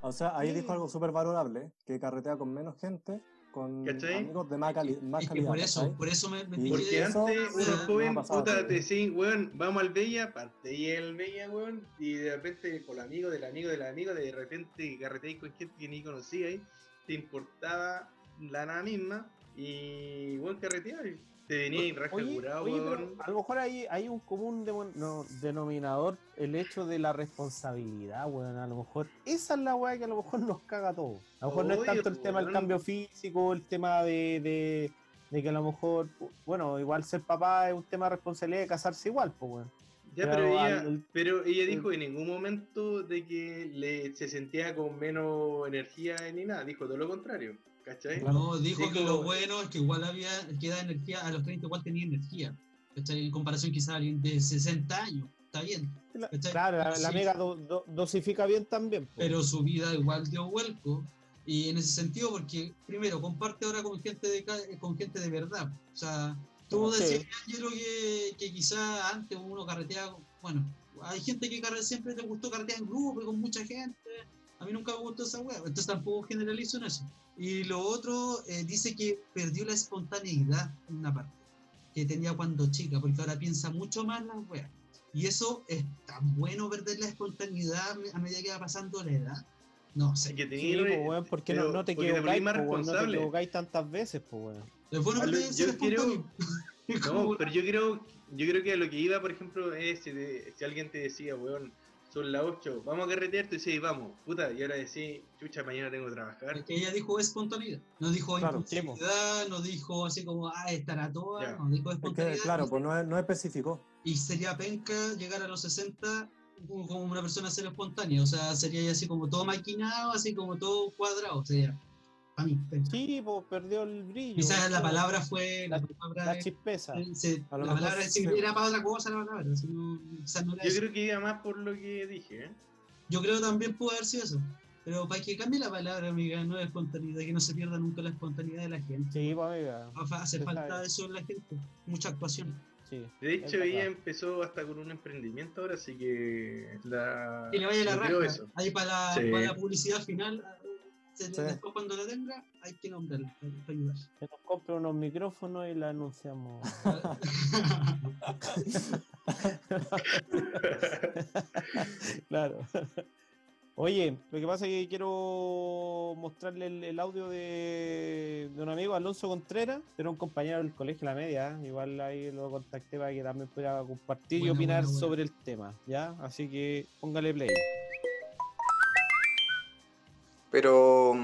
O sea, ahí Sí. dijo algo súper valorable, que carretea con menos gente, con ¿Cachai? amigos de más, cali- más Es que calidad. por eso, ¿cachai? por eso me, me Porque antes uno joven, puta, te decían, weón, vamos al Bella, parte y el Bella, weón, y de repente con el amigo del amigo del amigo, de repente carreteáis con gente que ni conocíais, te importaba la nada misma, y weón, carreteaba, y te venía Oye, oye, a lo mejor hay, hay un común no, denominador el hecho de la responsabilidad, weón. A lo mejor esa es la weá que a lo mejor nos caga a todos. A lo mejor no es tanto el tema del cambio físico, el tema de, de, de que a lo mejor, bueno, igual ser papá es un tema de responsabilidad de casarse igual, pues, weón. Ya, Pero pero ella, al- pero ella dijo en ningún momento de que le, se sentía con menos energía ni nada, dijo todo lo contrario, ¿cachai? No, dijo que Dijo- lo bueno es que igual había, que da energía, a los 30 igual tenía energía. ¿cachai? En comparación quizá a alguien de 60 años, está bien. La- ¿cachai? claro, la, Pero la sí, amiga do- do- dosifica bien también. po. Pero su vida igual dio vuelco. Y en ese sentido, porque primero, comparte ahora con gente de, con gente de verdad. O sea, tú Sí. decías, Angelo, que, que quizá antes uno carreteaba, bueno, hay gente que carre- siempre te gustó carretear en grupo y con mucha gente. A mí nunca me gustó esa wea, entonces tampoco generalizo en eso. Y lo otro, eh, dice que perdió la espontaneidad en una parte que tenía cuando chica, porque ahora piensa mucho más las weas. Y eso es tan bueno perder la espontaneidad a medida que va pasando la edad. No sé. Que Sí, tenía- po, weón, porque no, pero- no te te equivocáis, más po, weón, no te responsable. equivocáis tantas veces, pues, weón. Es bueno ser yo creo- [laughs] No, [laughs] pero yo creo, yo creo que a lo que iba, por ejemplo, es si, de- si alguien te decía, weón, son las 8, vamos a carretear, tú decías, vamos, puta, y ahora decís, chucha, mañana tengo que trabajar. Es que ella dijo espontaneidad. No dijo Claro, impulsividad, no dijo así como, ah, estará toda. Ya. No dijo Es espontaneidad. que, claro, pues no, es- no especificó. Y sería penca llegar a los 60 como una persona ser espontánea. O sea, sería así como todo maquinado, así como todo cuadrado. O sea, para mí. Sí, pues perdió el brillo. Quizás la palabra fue. La, La- palabra, La chispeza. se- la palabra sí. era para otra cosa, la palabra. no- quizás no era Yo eso. creo que iba más por lo que dije, ¿eh? Yo creo también pudo haber sido eso. Pero para que cambie la palabra, amiga, no es espontaneidad, que no se pierda nunca la espontaneidad de la gente. Sí, pues, amiga. Hace falta sabe. eso en la gente, mucha actuación. Sí. De hecho, ella empezó hasta con un emprendimiento ahora, así que la... Que le vaya la raja. eso. Ahí para la, Sí. para la publicidad final, se- Sí. después cuando la tenga, hay que nombrarla para, para ayudar. Que nos compre unos micrófonos y la anunciamos. [laughs] claro. Oye, lo que pasa es que quiero mostrarle el, el audio de, de un amigo, Alonso Contreras, era un compañero del colegio La Media, ¿eh? igual ahí lo contacté para que también pudiera compartir y opinar buena, buena. sobre el tema, ¿ya? Así que póngale play. Pero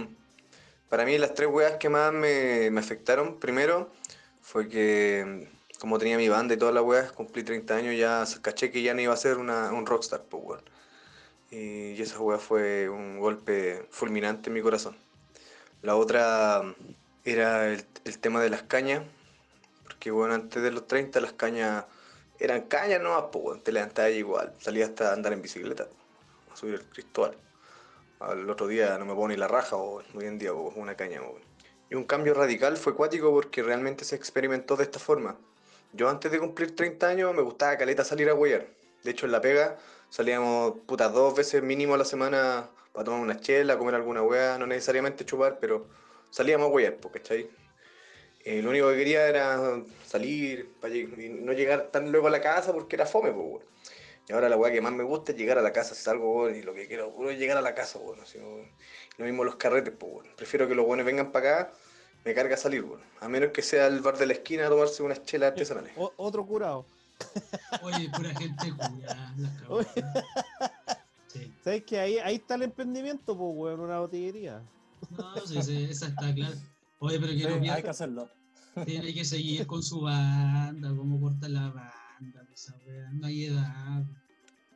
para mí las tres weas que más me, afectaron, primero, fue que como tenía mi banda y todas las weas, cumplí 30 años, ya caché que ya no iba a ser un rockstar, pues weón. Y, esa wea fue un golpe fulminante en mi corazón. La otra era el, tema de las cañas, porque bueno, antes de los 30 las cañas eran cañas nomás, pues weón, te levantabas igual, salía hasta andar en bicicleta, a subir el cristal al otro día no me pongo ni la raja o hoy en día o una caña. weón. Y un cambio radical fue cuático porque realmente se experimentó de esta forma. Yo antes de cumplir 30 años me gustaba caleta salir a huear. De hecho en la pega salíamos putas dos veces mínimo a la semana para tomar una chela, comer alguna hueá, no necesariamente chupar, pero salíamos a huear, ¿cachai? Eh, lo único que quería era salir para no llegar tan luego a la casa porque era fome, pues. Y ahora la weá que más me gusta es llegar a la casa, si salgo, weón, y lo que quiero puro es llegar a la casa, weón. así, weón. Lo mismo los carretes, pues, weón. Prefiero que los buenos vengan para acá, me carga salir, weón. A menos que sea el bar de la esquina a tomarse unas chelas artesanales. O- otro curado. Oye, pura gente. Oye. Sí. ¿Sabes que ahí, ahí está el emprendimiento, pues, weón, una botillería? No, sí, sí, esa está clara. Oye, pero que Sí, no hay que hacerlo. tiene que seguir con su banda, cómo corta la banda, esa wea, no hay edad.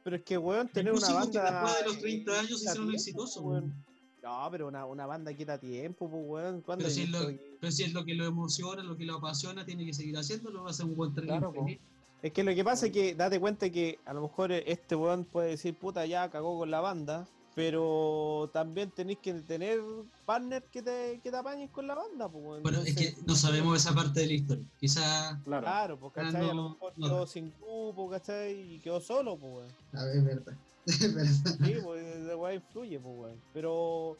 Pero es que, weón, tener una banda. después de los 30 años hicieron tiempo, exitosos, weón. No, pero una, una banda quita tiempo, pues, weón. ¿Cuándo Pero si, es lo, que- pero si es lo que lo emociona, lo que lo apasiona, tiene que seguir haciéndolo, va a ser un buen Claro, infeliz. Es que lo que pasa es que date cuenta que a lo mejor este weón puede decir, puta, ya cagó con la banda, pero también tenéis que tener partners que te, que te apañen con la banda. Pues. Bueno, es que no sabemos esa parte de la historia. Quizá. Claro. Claro, pues, Ah, ¿cachai? a lo no, mejor no. quedó sin grupo, ¿cachai? Y quedó solo, pues, weón. A ver, es verdad. [laughs] Es verdad. Sí, pues de weá influye, pues weón. Pero,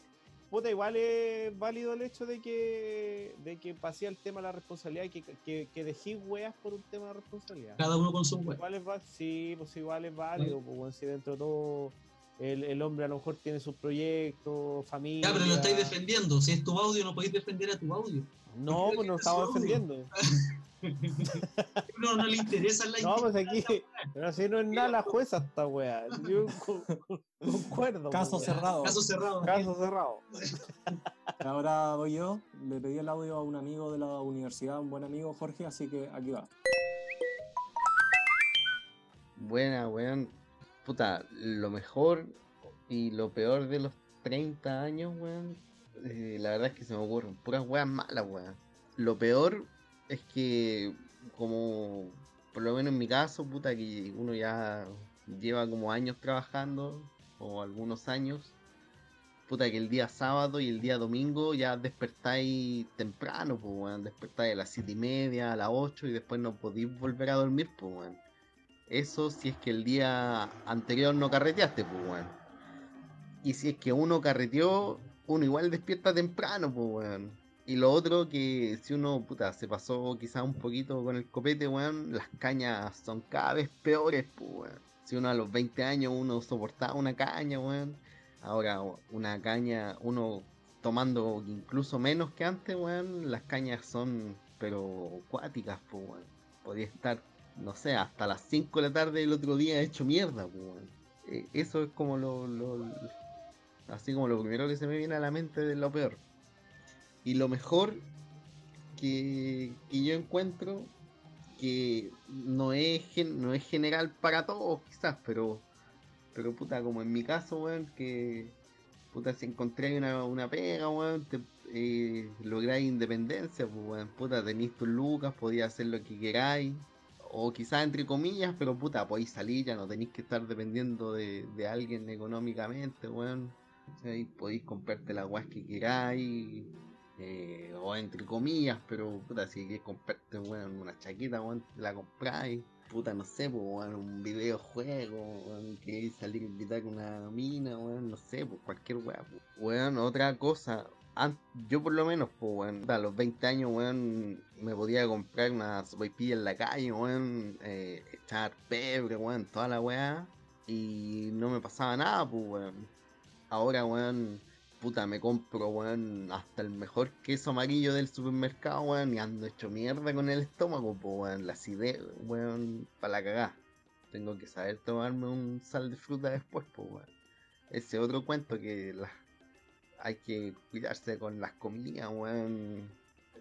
puta, igual es válido el hecho de que, de que pasé el tema de la responsabilidad y que, que, que dejé weas por un tema de responsabilidad. Cada uno con su web. Igual es, va- sí, pues igual es válido, pues weón, si dentro de todo el, el hombre a lo mejor tiene sus proyectos, familia. Ya, pero lo estáis defendiendo. Si es tu audio, no podéis defender a tu audio. No, pues no estamos defendiendo. [laughs] No, no le interesa la [laughs] No, pues aquí, pero así no es nada la jueza esta wea. Yo con- con- concuerdo. Caso pues, weón. cerrado. Caso cerrado. Caso cerrado. [laughs] Ahora voy yo. Le pedí el audio a un amigo de la universidad, un buen amigo, Jorge, así que aquí va. Buena, weón. Puta, lo mejor y lo peor de los 30 años, weón. eh, la verdad es que se me ocurren puras weas malas, weón. Lo peor es que, como, por lo menos en mi caso, puta, que uno ya lleva como años trabajando, o algunos años. Puta, que el día sábado y el día domingo ya despertáis temprano, pues, weón. Despertáis a las 7 y media, a las 8 y después no podéis volver a dormir, pues, weón. Eso si es que el día anterior no carreteaste, pues, weón. Y si es que uno carreteó, uno igual despierta temprano, pues, weón. Y lo otro que si uno, puta, se pasó quizás un poquito con el copete, weón, las cañas son cada vez peores, pues, weón. Si uno a los 20 años uno soportaba una caña, weón. Ahora una caña, uno tomando incluso menos que antes, weón, las cañas son, pero cuáticas, pues, weón. Podía estar no sé, hasta las 5 de la tarde del otro día hecho mierda, pues, Eso es como lo, lo- Así como lo primero que se me viene a la mente de lo peor. Y lo mejor que, que yo encuentro, que no es, gen- no es general para todos, quizás, pero. Pero puta, como en mi caso, weón, que. Puta, si encontré una, una pega, weón, te, eh, lográis independencia, pues, weón. Puta, tenéis tus lucas, podías hacer lo que queráis o quizás entre comillas, pero puta, podéis salir, ya no tenéis que estar dependiendo de, de alguien económicamente, weón. ¿cachai? Podéis comprarte las weas que queráis, eh, o entre comillas, pero puta, si queréis comprarte, weón, una chaqueta, weón, la compráis. Puta, no sé, pues, weón, un videojuego, weón, queréis salir a invitar con una mina, weón, no sé, pues cualquier wea, pues. Weón, otra cosa, yo por lo menos, pues, weón, a los 20 años, weón, me podía comprar una sopaipilla en la calle, weón, eh, echar pebre, weón, toda la weá, y no me pasaba nada, pues, weón. Ahora, weón, puta, me compro, weón, hasta el mejor queso amarillo del supermercado, weón, y ando hecho mierda con el estómago, pues, weón, la acidez, weón, para la cagá. Tengo que saber tomarme un sal de fruta después, pues, weón. Ese otro cuento que las hay que cuidarse con las comidas, weón.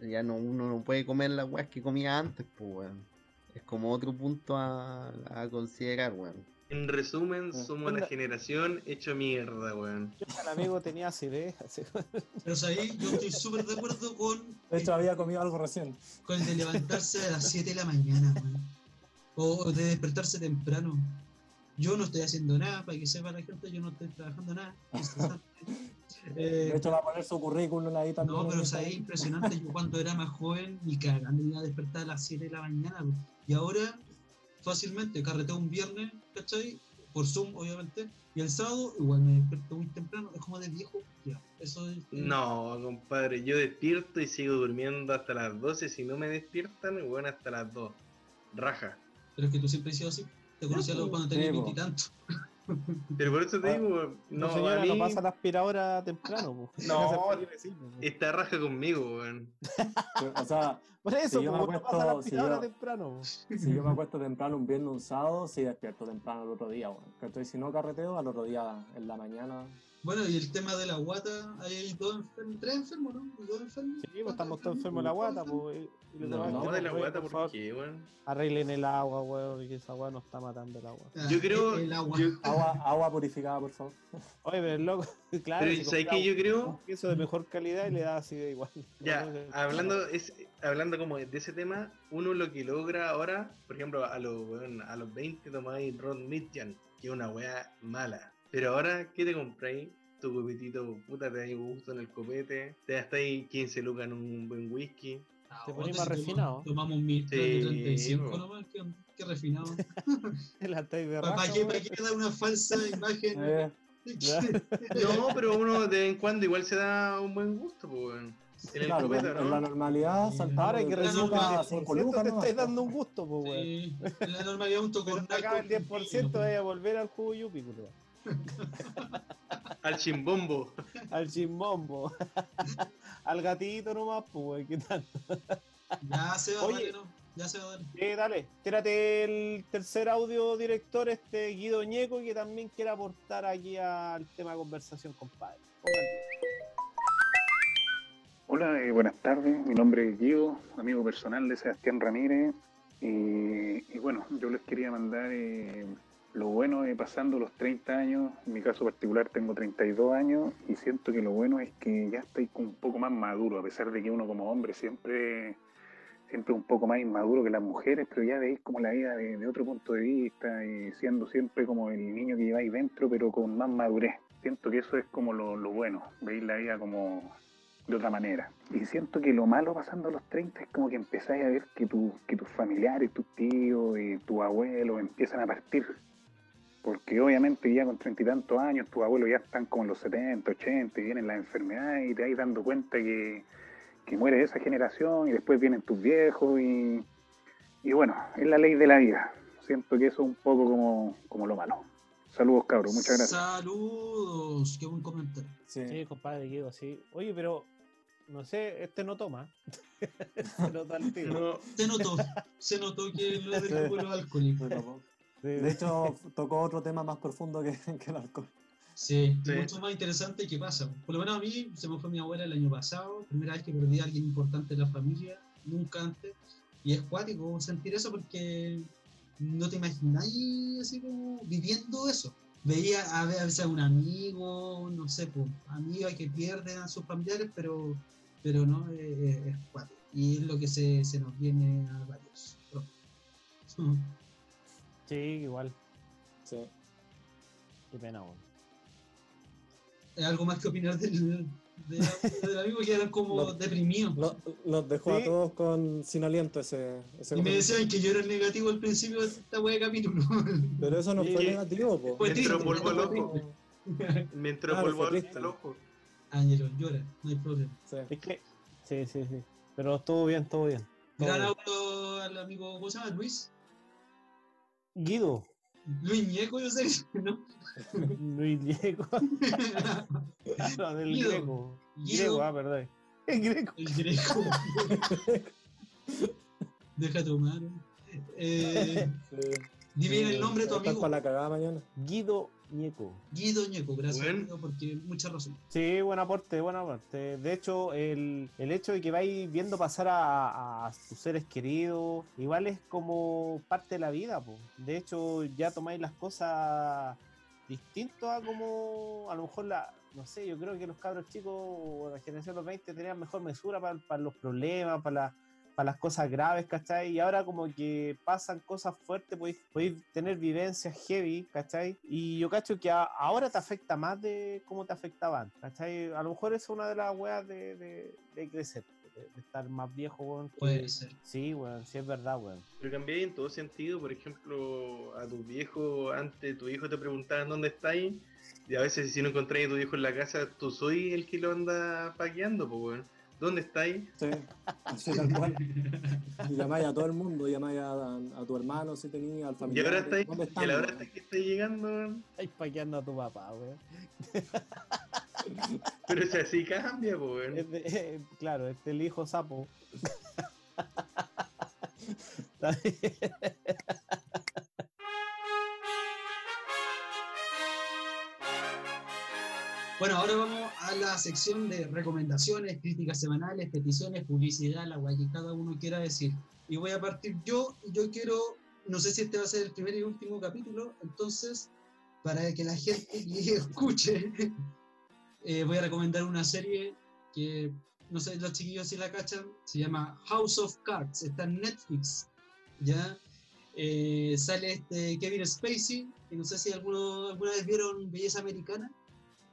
Ya no, uno no puede comer las weas que comía antes, pues, weón. Es como otro punto a, a considerar, weón. En resumen, somos la generación hecho mierda, weón. Yo el amigo tenía acidez. así. Pero ahí yo estoy súper de acuerdo con, De hecho, había comido algo recién. con el de levantarse a las 7 de la mañana, weón. O de despertarse temprano. Yo no estoy haciendo nada, para que sepa la gente, yo no estoy trabajando nada. [laughs] De Eh, hecho, va a poner su currículum ahí también. no, en pero o sea, es impresionante. Yo cuando era más joven, ni cagando me iba a despertar a las 7 de la mañana. weón. Y ahora, fácilmente, carreteo un viernes, ¿cachai? Por Zoom, obviamente. Y el sábado, igual me despierto muy temprano. Es como de viejo. ya. Eso es. No, compadre, yo despierto y sigo durmiendo hasta las 12. Si no me despiertan, weón, hasta las 2. Raja. Pero es que tú siempre has sido así. Te conocí a los cuando tenías Sí, po. veintitantos. [laughs] Pero por eso te Ah, digo, No, no, señora, a mí no pasa la aspiradora temprano. po. [laughs] No. [laughs] po. está raja conmigo, weón. O sea, Por eso, si yo me no pasa la acuesto- si aspiradora yo- temprano. po. si yo me acuesto temprano un viernes, un sábado, sí despierto temprano el otro día, weón. Si no carreteo, al otro día en la mañana. Bueno, y el tema de la guata, hay dos enfermos, tres enfermos, ¿no? ¿Dos enfermos? Sí, pues estamos todos enfermos de la guata, pues. No, no, de la pues, guata, por ¿por qué, weón? Arreglen el agua, weón, y que esa agua nos está matando el agua. Ah, Yo creo. El, el agua. yo- Agua, agua purificada, por favor. Oye, pero loco, [laughs] claro. pero si ¿sabes qué? Yo creo. Queso de mejor calidad y le da así de igual. [laughs] Ya, hablando, es, hablando como de ese tema, uno lo que logra ahora, por ejemplo, a los, weón, a los 20 tomáis Ron Mitjan, que es una weá mala. Pero ahora, ¿qué te compráis? Tu copetito, puta, te da gusto en el copete, te gastáis 15 lucas en un buen whisky. Te Ahora ponís si más refinado. Tomamos mil Sí, 35 po. nomás, qué, qué refinado. La estáis de ¿Para qué, para qué dar una falsa imagen? [laughs] Eh, [laughs] No, pero uno de vez en cuando igual se da un buen gusto, pues, weón. En el claro, copete, en la ¿no? normalidad, Sí. saltamos Ahora de que tres recién lucas a el cinco 10% lucas, te ¿no? estáis dando un gusto, pues, weón. Sí, en la normalidad un te acaba el 10%, vaya a volver al jugo yupi, culiao. [laughs] Al chimbombo. Al chimbombo. [laughs] al gatito nomás, pues. ¿Qué tal? Ya se va, Oye. dale, no. Ya se va, dale. Eh, dale, tírate el tercer audio director, este Guido Ñeco, que también quiere aportar aquí al tema de conversación, compadre. Hola, eh, buenas tardes. Mi nombre es Guido, amigo personal de Sebastián Ramírez. Y, y bueno, yo les quería mandar eh, lo bueno de pasando los 30 años. En mi caso particular tengo 32 años y siento que lo bueno es que ya estoy un poco más maduro, a pesar de que uno como hombre siempre siempre un poco más inmaduro que las mujeres, pero ya veis como la vida de, otro punto de vista y siendo siempre como el niño que lleváis dentro, pero con más madurez. Siento que eso es como lo, bueno, veis la vida como de otra manera. Y siento que lo malo pasando los 30 es como que empezáis a ver que, tu, que tus familiares, tus tíos y tus abuelos empiezan a partir. Porque obviamente ya con treinta y tantos años tus abuelos ya están como en los 70, 80 y vienen las enfermedades y te vais dando cuenta que, que muere esa generación y después vienen tus viejos y, y bueno, es la ley de la vida. Siento que eso es un poco como, como lo malo. Saludos cabros, muchas gracias. Saludos, qué buen comentario. Sí. Sí, compadre Guido, sí. Oye, pero no sé, este no toma. [laughs] Se nota al tiro. No, Se notó, se notó que lo del abuelo [laughs] alcohólico. De hecho, tocó otro tema más profundo que, [laughs] que el alcohol. Sí, Sí. mucho más interesante que pasa. Por lo menos a mí se me fue mi abuela el año pasado, primera vez que perdí a alguien importante en la familia, nunca antes. Y es cuático sentir eso porque no te imagináis así como viviendo eso. Veía a veces a un amigo, no sé, pues, amiga que pierden a sus familiares, pero, pero no, es, es- es cuático. Y es lo que se, se nos viene a varios. [laughs] [laughs] sí, igual. Sí. Qué pena, weón. ¿Hay algo más que opinar del, del, del amigo que eran como [laughs] No. deprimidos? No- nos dejó Sí. a todos con, sin aliento ese, ese Y me decían que yo era el negativo al principio de esta wea de capítulo. [laughs] Pero eso no Sí, fue negativo, po. Fue Me entró triste, polvo me entró Claro, polvo fue al triste. al ojo. Ángelo, llora, no hay problema. Sí. Es que, sí, sí, sí. Pero estuvo bien, estuvo bien. Todo Gran auto al amigo, ¿cómo se llama? Luis. Guido, Luis Ñeco, yo sé, [laughs] ¿no? [laughs] Luis Diego. [laughs] no, del Guido. Greco. Guido. Griego, ah, perdón. El Greco. El greco. Deja tu mano. Eh, dime el nombre de tu amigo. para la cagada mañana. Guido Ñeco. Guido Ñeco, gracias Buen. Guido, porque mucha razón. Sí, buen aporte, buen aporte. De hecho, el, el hecho de que vais viendo pasar a, a tus seres queridos, igual es como parte de la vida. po. De hecho, ya tomáis las cosas distinto a como a lo mejor la, no sé, yo creo que los cabros chicos o la generación de los 20 tenían mejor mesura para, para los problemas, para, la- para las cosas graves, ¿cachai? Y ahora como que pasan cosas fuertes, podéis, podéis tener vivencias heavy, ¿cachai? Y yo cacho que a- ahora te afecta más de cómo te afectaba antes, ¿cachai? A lo mejor es una de las weas de, de, de crecer, de, de estar más viejo, weón. que- Puede ser. Sí, weón, sí es verdad, weón. Pero cambié en todo sentido, por ejemplo, a tu viejo, antes tu hijo te preguntaban dónde estáis, y a veces si no encontráis a tu hijo en la casa, tú soy el que lo anda paqueando, pues weón. ¿Dónde estáis? Sí, así tal cual. Y llamáis a todo el mundo, llamáis a, a tu hermano si tenía, al Y familiar. ahora estáis, ¿Dónde y están? a la hora weón? hasta que estáis llegando, weón. Estáis paqueando a tu papá, weón. Pero si así cambia, pues weón. Eh, claro, este es el hijo sapo. [laughs] Está bien. Bueno, ahora vamos a la sección de recomendaciones, críticas semanales, peticiones, publicidad, la guay que cada uno quiera decir. Y voy a partir yo, yo quiero, no sé si este va a ser el primer y último capítulo, entonces, para que la gente [laughs] escuche, eh, voy a recomendar una serie que, no sé, los chiquillos si la cachan, se llama House of Cards, está en Netflix, ¿ya? Eh, sale este Kevin Spacey, que no sé si alguno, alguna vez vieron Belleza Americana.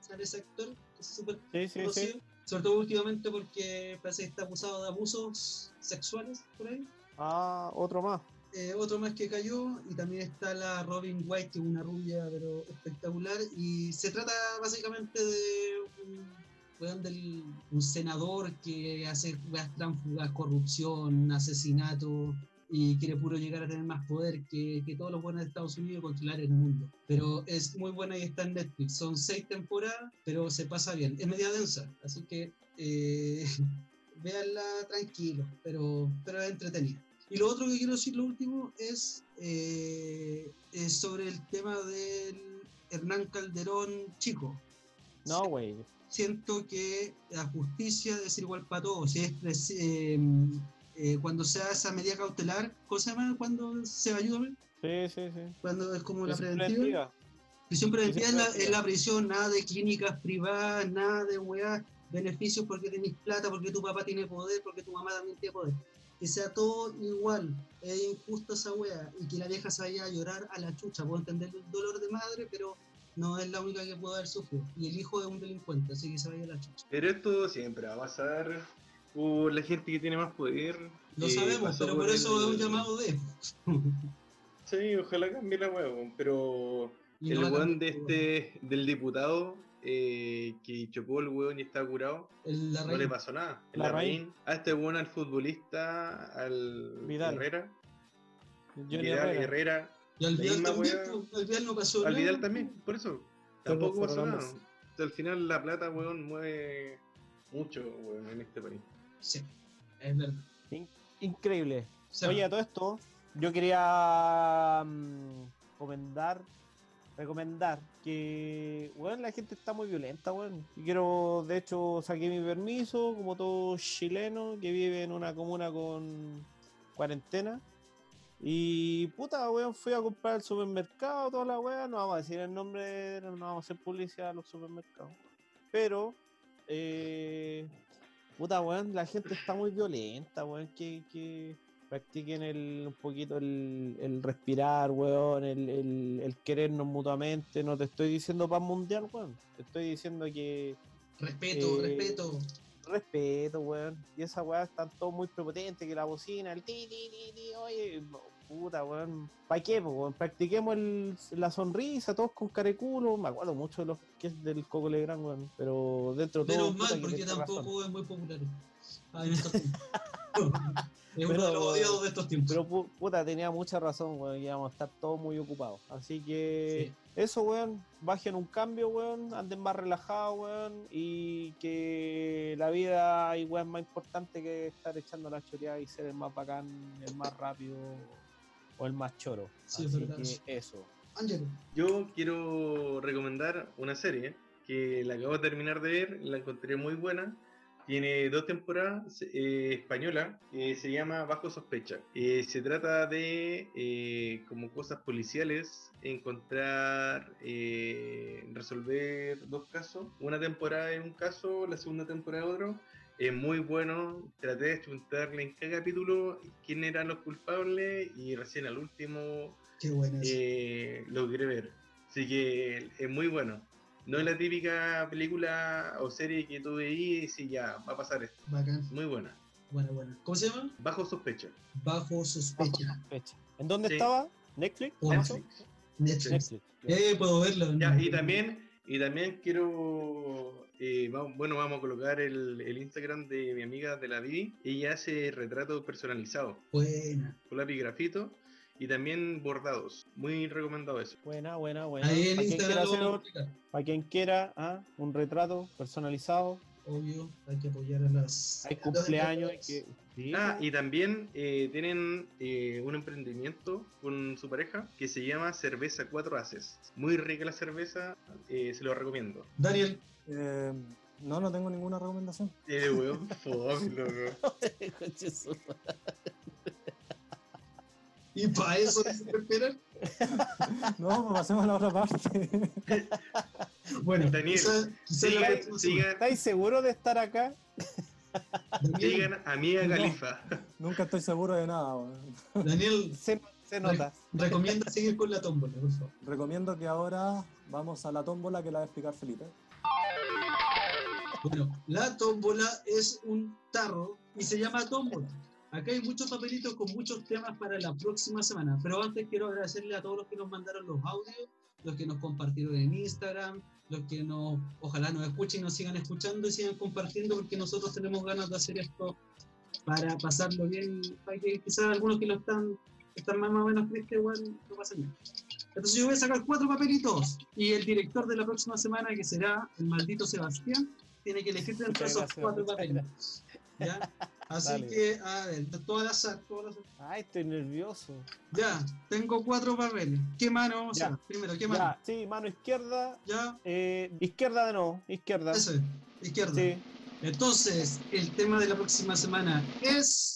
Sale ese actor, que es súper Sí, sí, conocido. sí. Sobre todo últimamente porque parece que está acusado de abusos sexuales por ahí. Ah, otro más. Eh, otro más que cayó y también está la Robin White, que es una rubia pero espectacular. Y se trata básicamente de un, del- un senador que hace weas tránsfugas, corrupción, asesinato y quiere puro llegar a tener más poder que, que todos los buenos de Estados Unidos y controlar el mundo. Pero es muy buena y está en Netflix. Son seis temporadas, pero se pasa bien. Es media densa, así que eh, [laughs] véanla tranquilo, pero, pero es entretenida. Y lo otro que quiero decir, lo último, es, eh, es sobre el tema del Hernán Calderón chico. No, güey. Siento que la justicia ser igual para todos. Si es eh, eh, cuando sea esa medida cautelar, ¿cómo se llama? Cuando se ayuda, Sí, sí, sí. cuando es como la Prisión preventiva. preventiva. Prisión preventiva es la, preventiva. es la prisión, nada de clínicas privadas, nada de weá, beneficios porque tenés plata, porque tu papá tiene poder, porque tu mamá también tiene poder. Que sea todo igual, es injusto esa weá, y que la vieja se vaya a llorar a la chucha. Puedo entender el dolor de madre, pero no es la única que puede haber sufrido. Y el hijo es un delincuente, así que se vaya a la chucha. Pero esto siempre va a pasar por la gente que tiene más poder. Lo que sabemos, pero por eso es un llamado de. [laughs] Sí, ojalá cambie la huevo, pero Y el no weón de este, del diputado eh, que chocó el weón y está curado, El- la no le pasó nada. El Larraín. Larraín. A este weón, al futbolista, al Vidal. Herrera, Vidal, Herrera. Herrera, Y al la Vidal también, pues, al Vidal no pasó al nada. Vidal también, por eso. Tampoco pasó nada. ambos. O sea, al final la plata, weón, mueve mucho, weón, en este país. Sí, es verdad. In- Increíble. Sea, Oye, a todo esto, yo quería mm, recomendar, recomendar que, bueno, la gente está muy violenta, weón. Y quiero, de hecho, saqué mi permiso, como todo chileno que vive en una comuna con cuarentena. Y puta, weón, fui a comprar al supermercado, toda la weá, no vamos a decir el nombre, no vamos a hacer publicidad a los supermercados. Pero, eh, puta, weón, la gente está muy violenta, weón, que, que practiquen el, un poquito el, el respirar, weón, el, el, el querernos mutuamente. No te estoy diciendo paz mundial, weón, te estoy diciendo que respeto, eh, respeto. respeto, weón. Y esa weá están todos muy prepotentes, que la bocina, el ti, ti, ti, ti, oye, puta, weón. ¿Para qué, weón? Practiquemos el- la sonrisa, todos con careculo. Me acuerdo mucho de los que es del Coco Legrand, weón. Pero dentro de todo. Menos mal, que porque tenés razón. tampoco es muy popular. Ah, en estos tiempos. [laughs] es uno de los odiados de estos tiempos. Pero pu- puta, tenía mucha razón, weón, íbamos a estar todos muy ocupados. Así que eso, weón, bajen un cambio, weón, anden más relajados, weón, y que la vida hay weón más importante que estar echando la choreada y ser el más bacán, el más rápido o el más choro. Sí, es Así verdad. que eso. Yo quiero recomendar una serie que la acabo de terminar de ver, la encontré muy buena. Tiene dos temporadas eh, española, eh, se llama Bajo Sospecha. Eh, se trata de eh, como cosas policiales, encontrar, eh, resolver dos casos. Una temporada en un caso, la segunda temporada otro. Es muy bueno, traté de chuntarle en cada capítulo quién eran los culpables y recién al último Qué buena es. eh, logré ver. Así que es muy bueno. No es la típica película o serie que tú veías y ya, va a pasar esto. Bacán. Muy buena. Buena, buena. ¿Cómo se llama? Bajo sospecha. Bajo sospecha. Fecha. ¿En dónde Sí. estaba? Netflix. Netflix. Netflix. Eh, puedo verlo. Ya, y también, y también quiero, eh, va- bueno, vamos a colocar el, el Instagram de mi amiga de la Vivi. Ella hace retratos personalizados Buena. con lápiz grafito y también bordados. Muy recomendado eso. Buena, buena, buena. Ahí en Para quien quiera, Instagram hacer, vamos para quien quiera ah, un retrato personalizado, Obvio, hay que apoyar a las. hay cumpleaños, hay emprendedores. que... sí, Ah, y también eh, tienen eh, un emprendimiento con su pareja que se llama Cerveza Cuatro Haces. Muy rica la cerveza, eh, se lo recomiendo. Daniel, Eh, no, no tengo ninguna recomendación. Eh, weón, [laughs] fome, loco. ¿y para eso se esperan? [laughs] No, pues pasemos a la otra parte. [laughs] Bueno, Daniel, quizá- quizá Sigan, sigan, ¿Estáis seguros de estar acá? sigan a Mía No. Califa. Nunca estoy seguro de nada. weón. Daniel, Se- Se nota. Recomienda seguir con la tómbola, por favor. Recomiendo que ahora vamos a la tómbola que la va a explicar Felipe. Bueno, la tómbola es un tarro y se llama tómbola. Acá hay muchos papelitos con muchos temas para la próxima semana, pero antes quiero agradecerle a todos los que nos mandaron los audios, los que nos compartieron en Instagram, los que nos, ojalá nos escuchen y nos sigan escuchando y sigan compartiendo porque nosotros tenemos ganas de hacer esto para pasarlo bien, para que quizás algunos que lo están, están más, o menos tristes igual no pasen bien. Entonces yo voy a sacar cuatro papelitos y el director de la próxima semana, que será el maldito Sebastián, tiene que elegir entre esos cuatro papelitos. ¿ya? [laughs] Así Dale. que, a ver, todas las azar, las azar. Ay, estoy nervioso. Ya, tengo cuatro papeles. ¿Qué mano vamos a hacer? Primero, ¿qué mano? Ya, sí, mano izquierda. Ya. Eh, izquierda de nuevo, izquierda. Eso es, izquierda. Sí. Entonces, el tema de la próxima semana es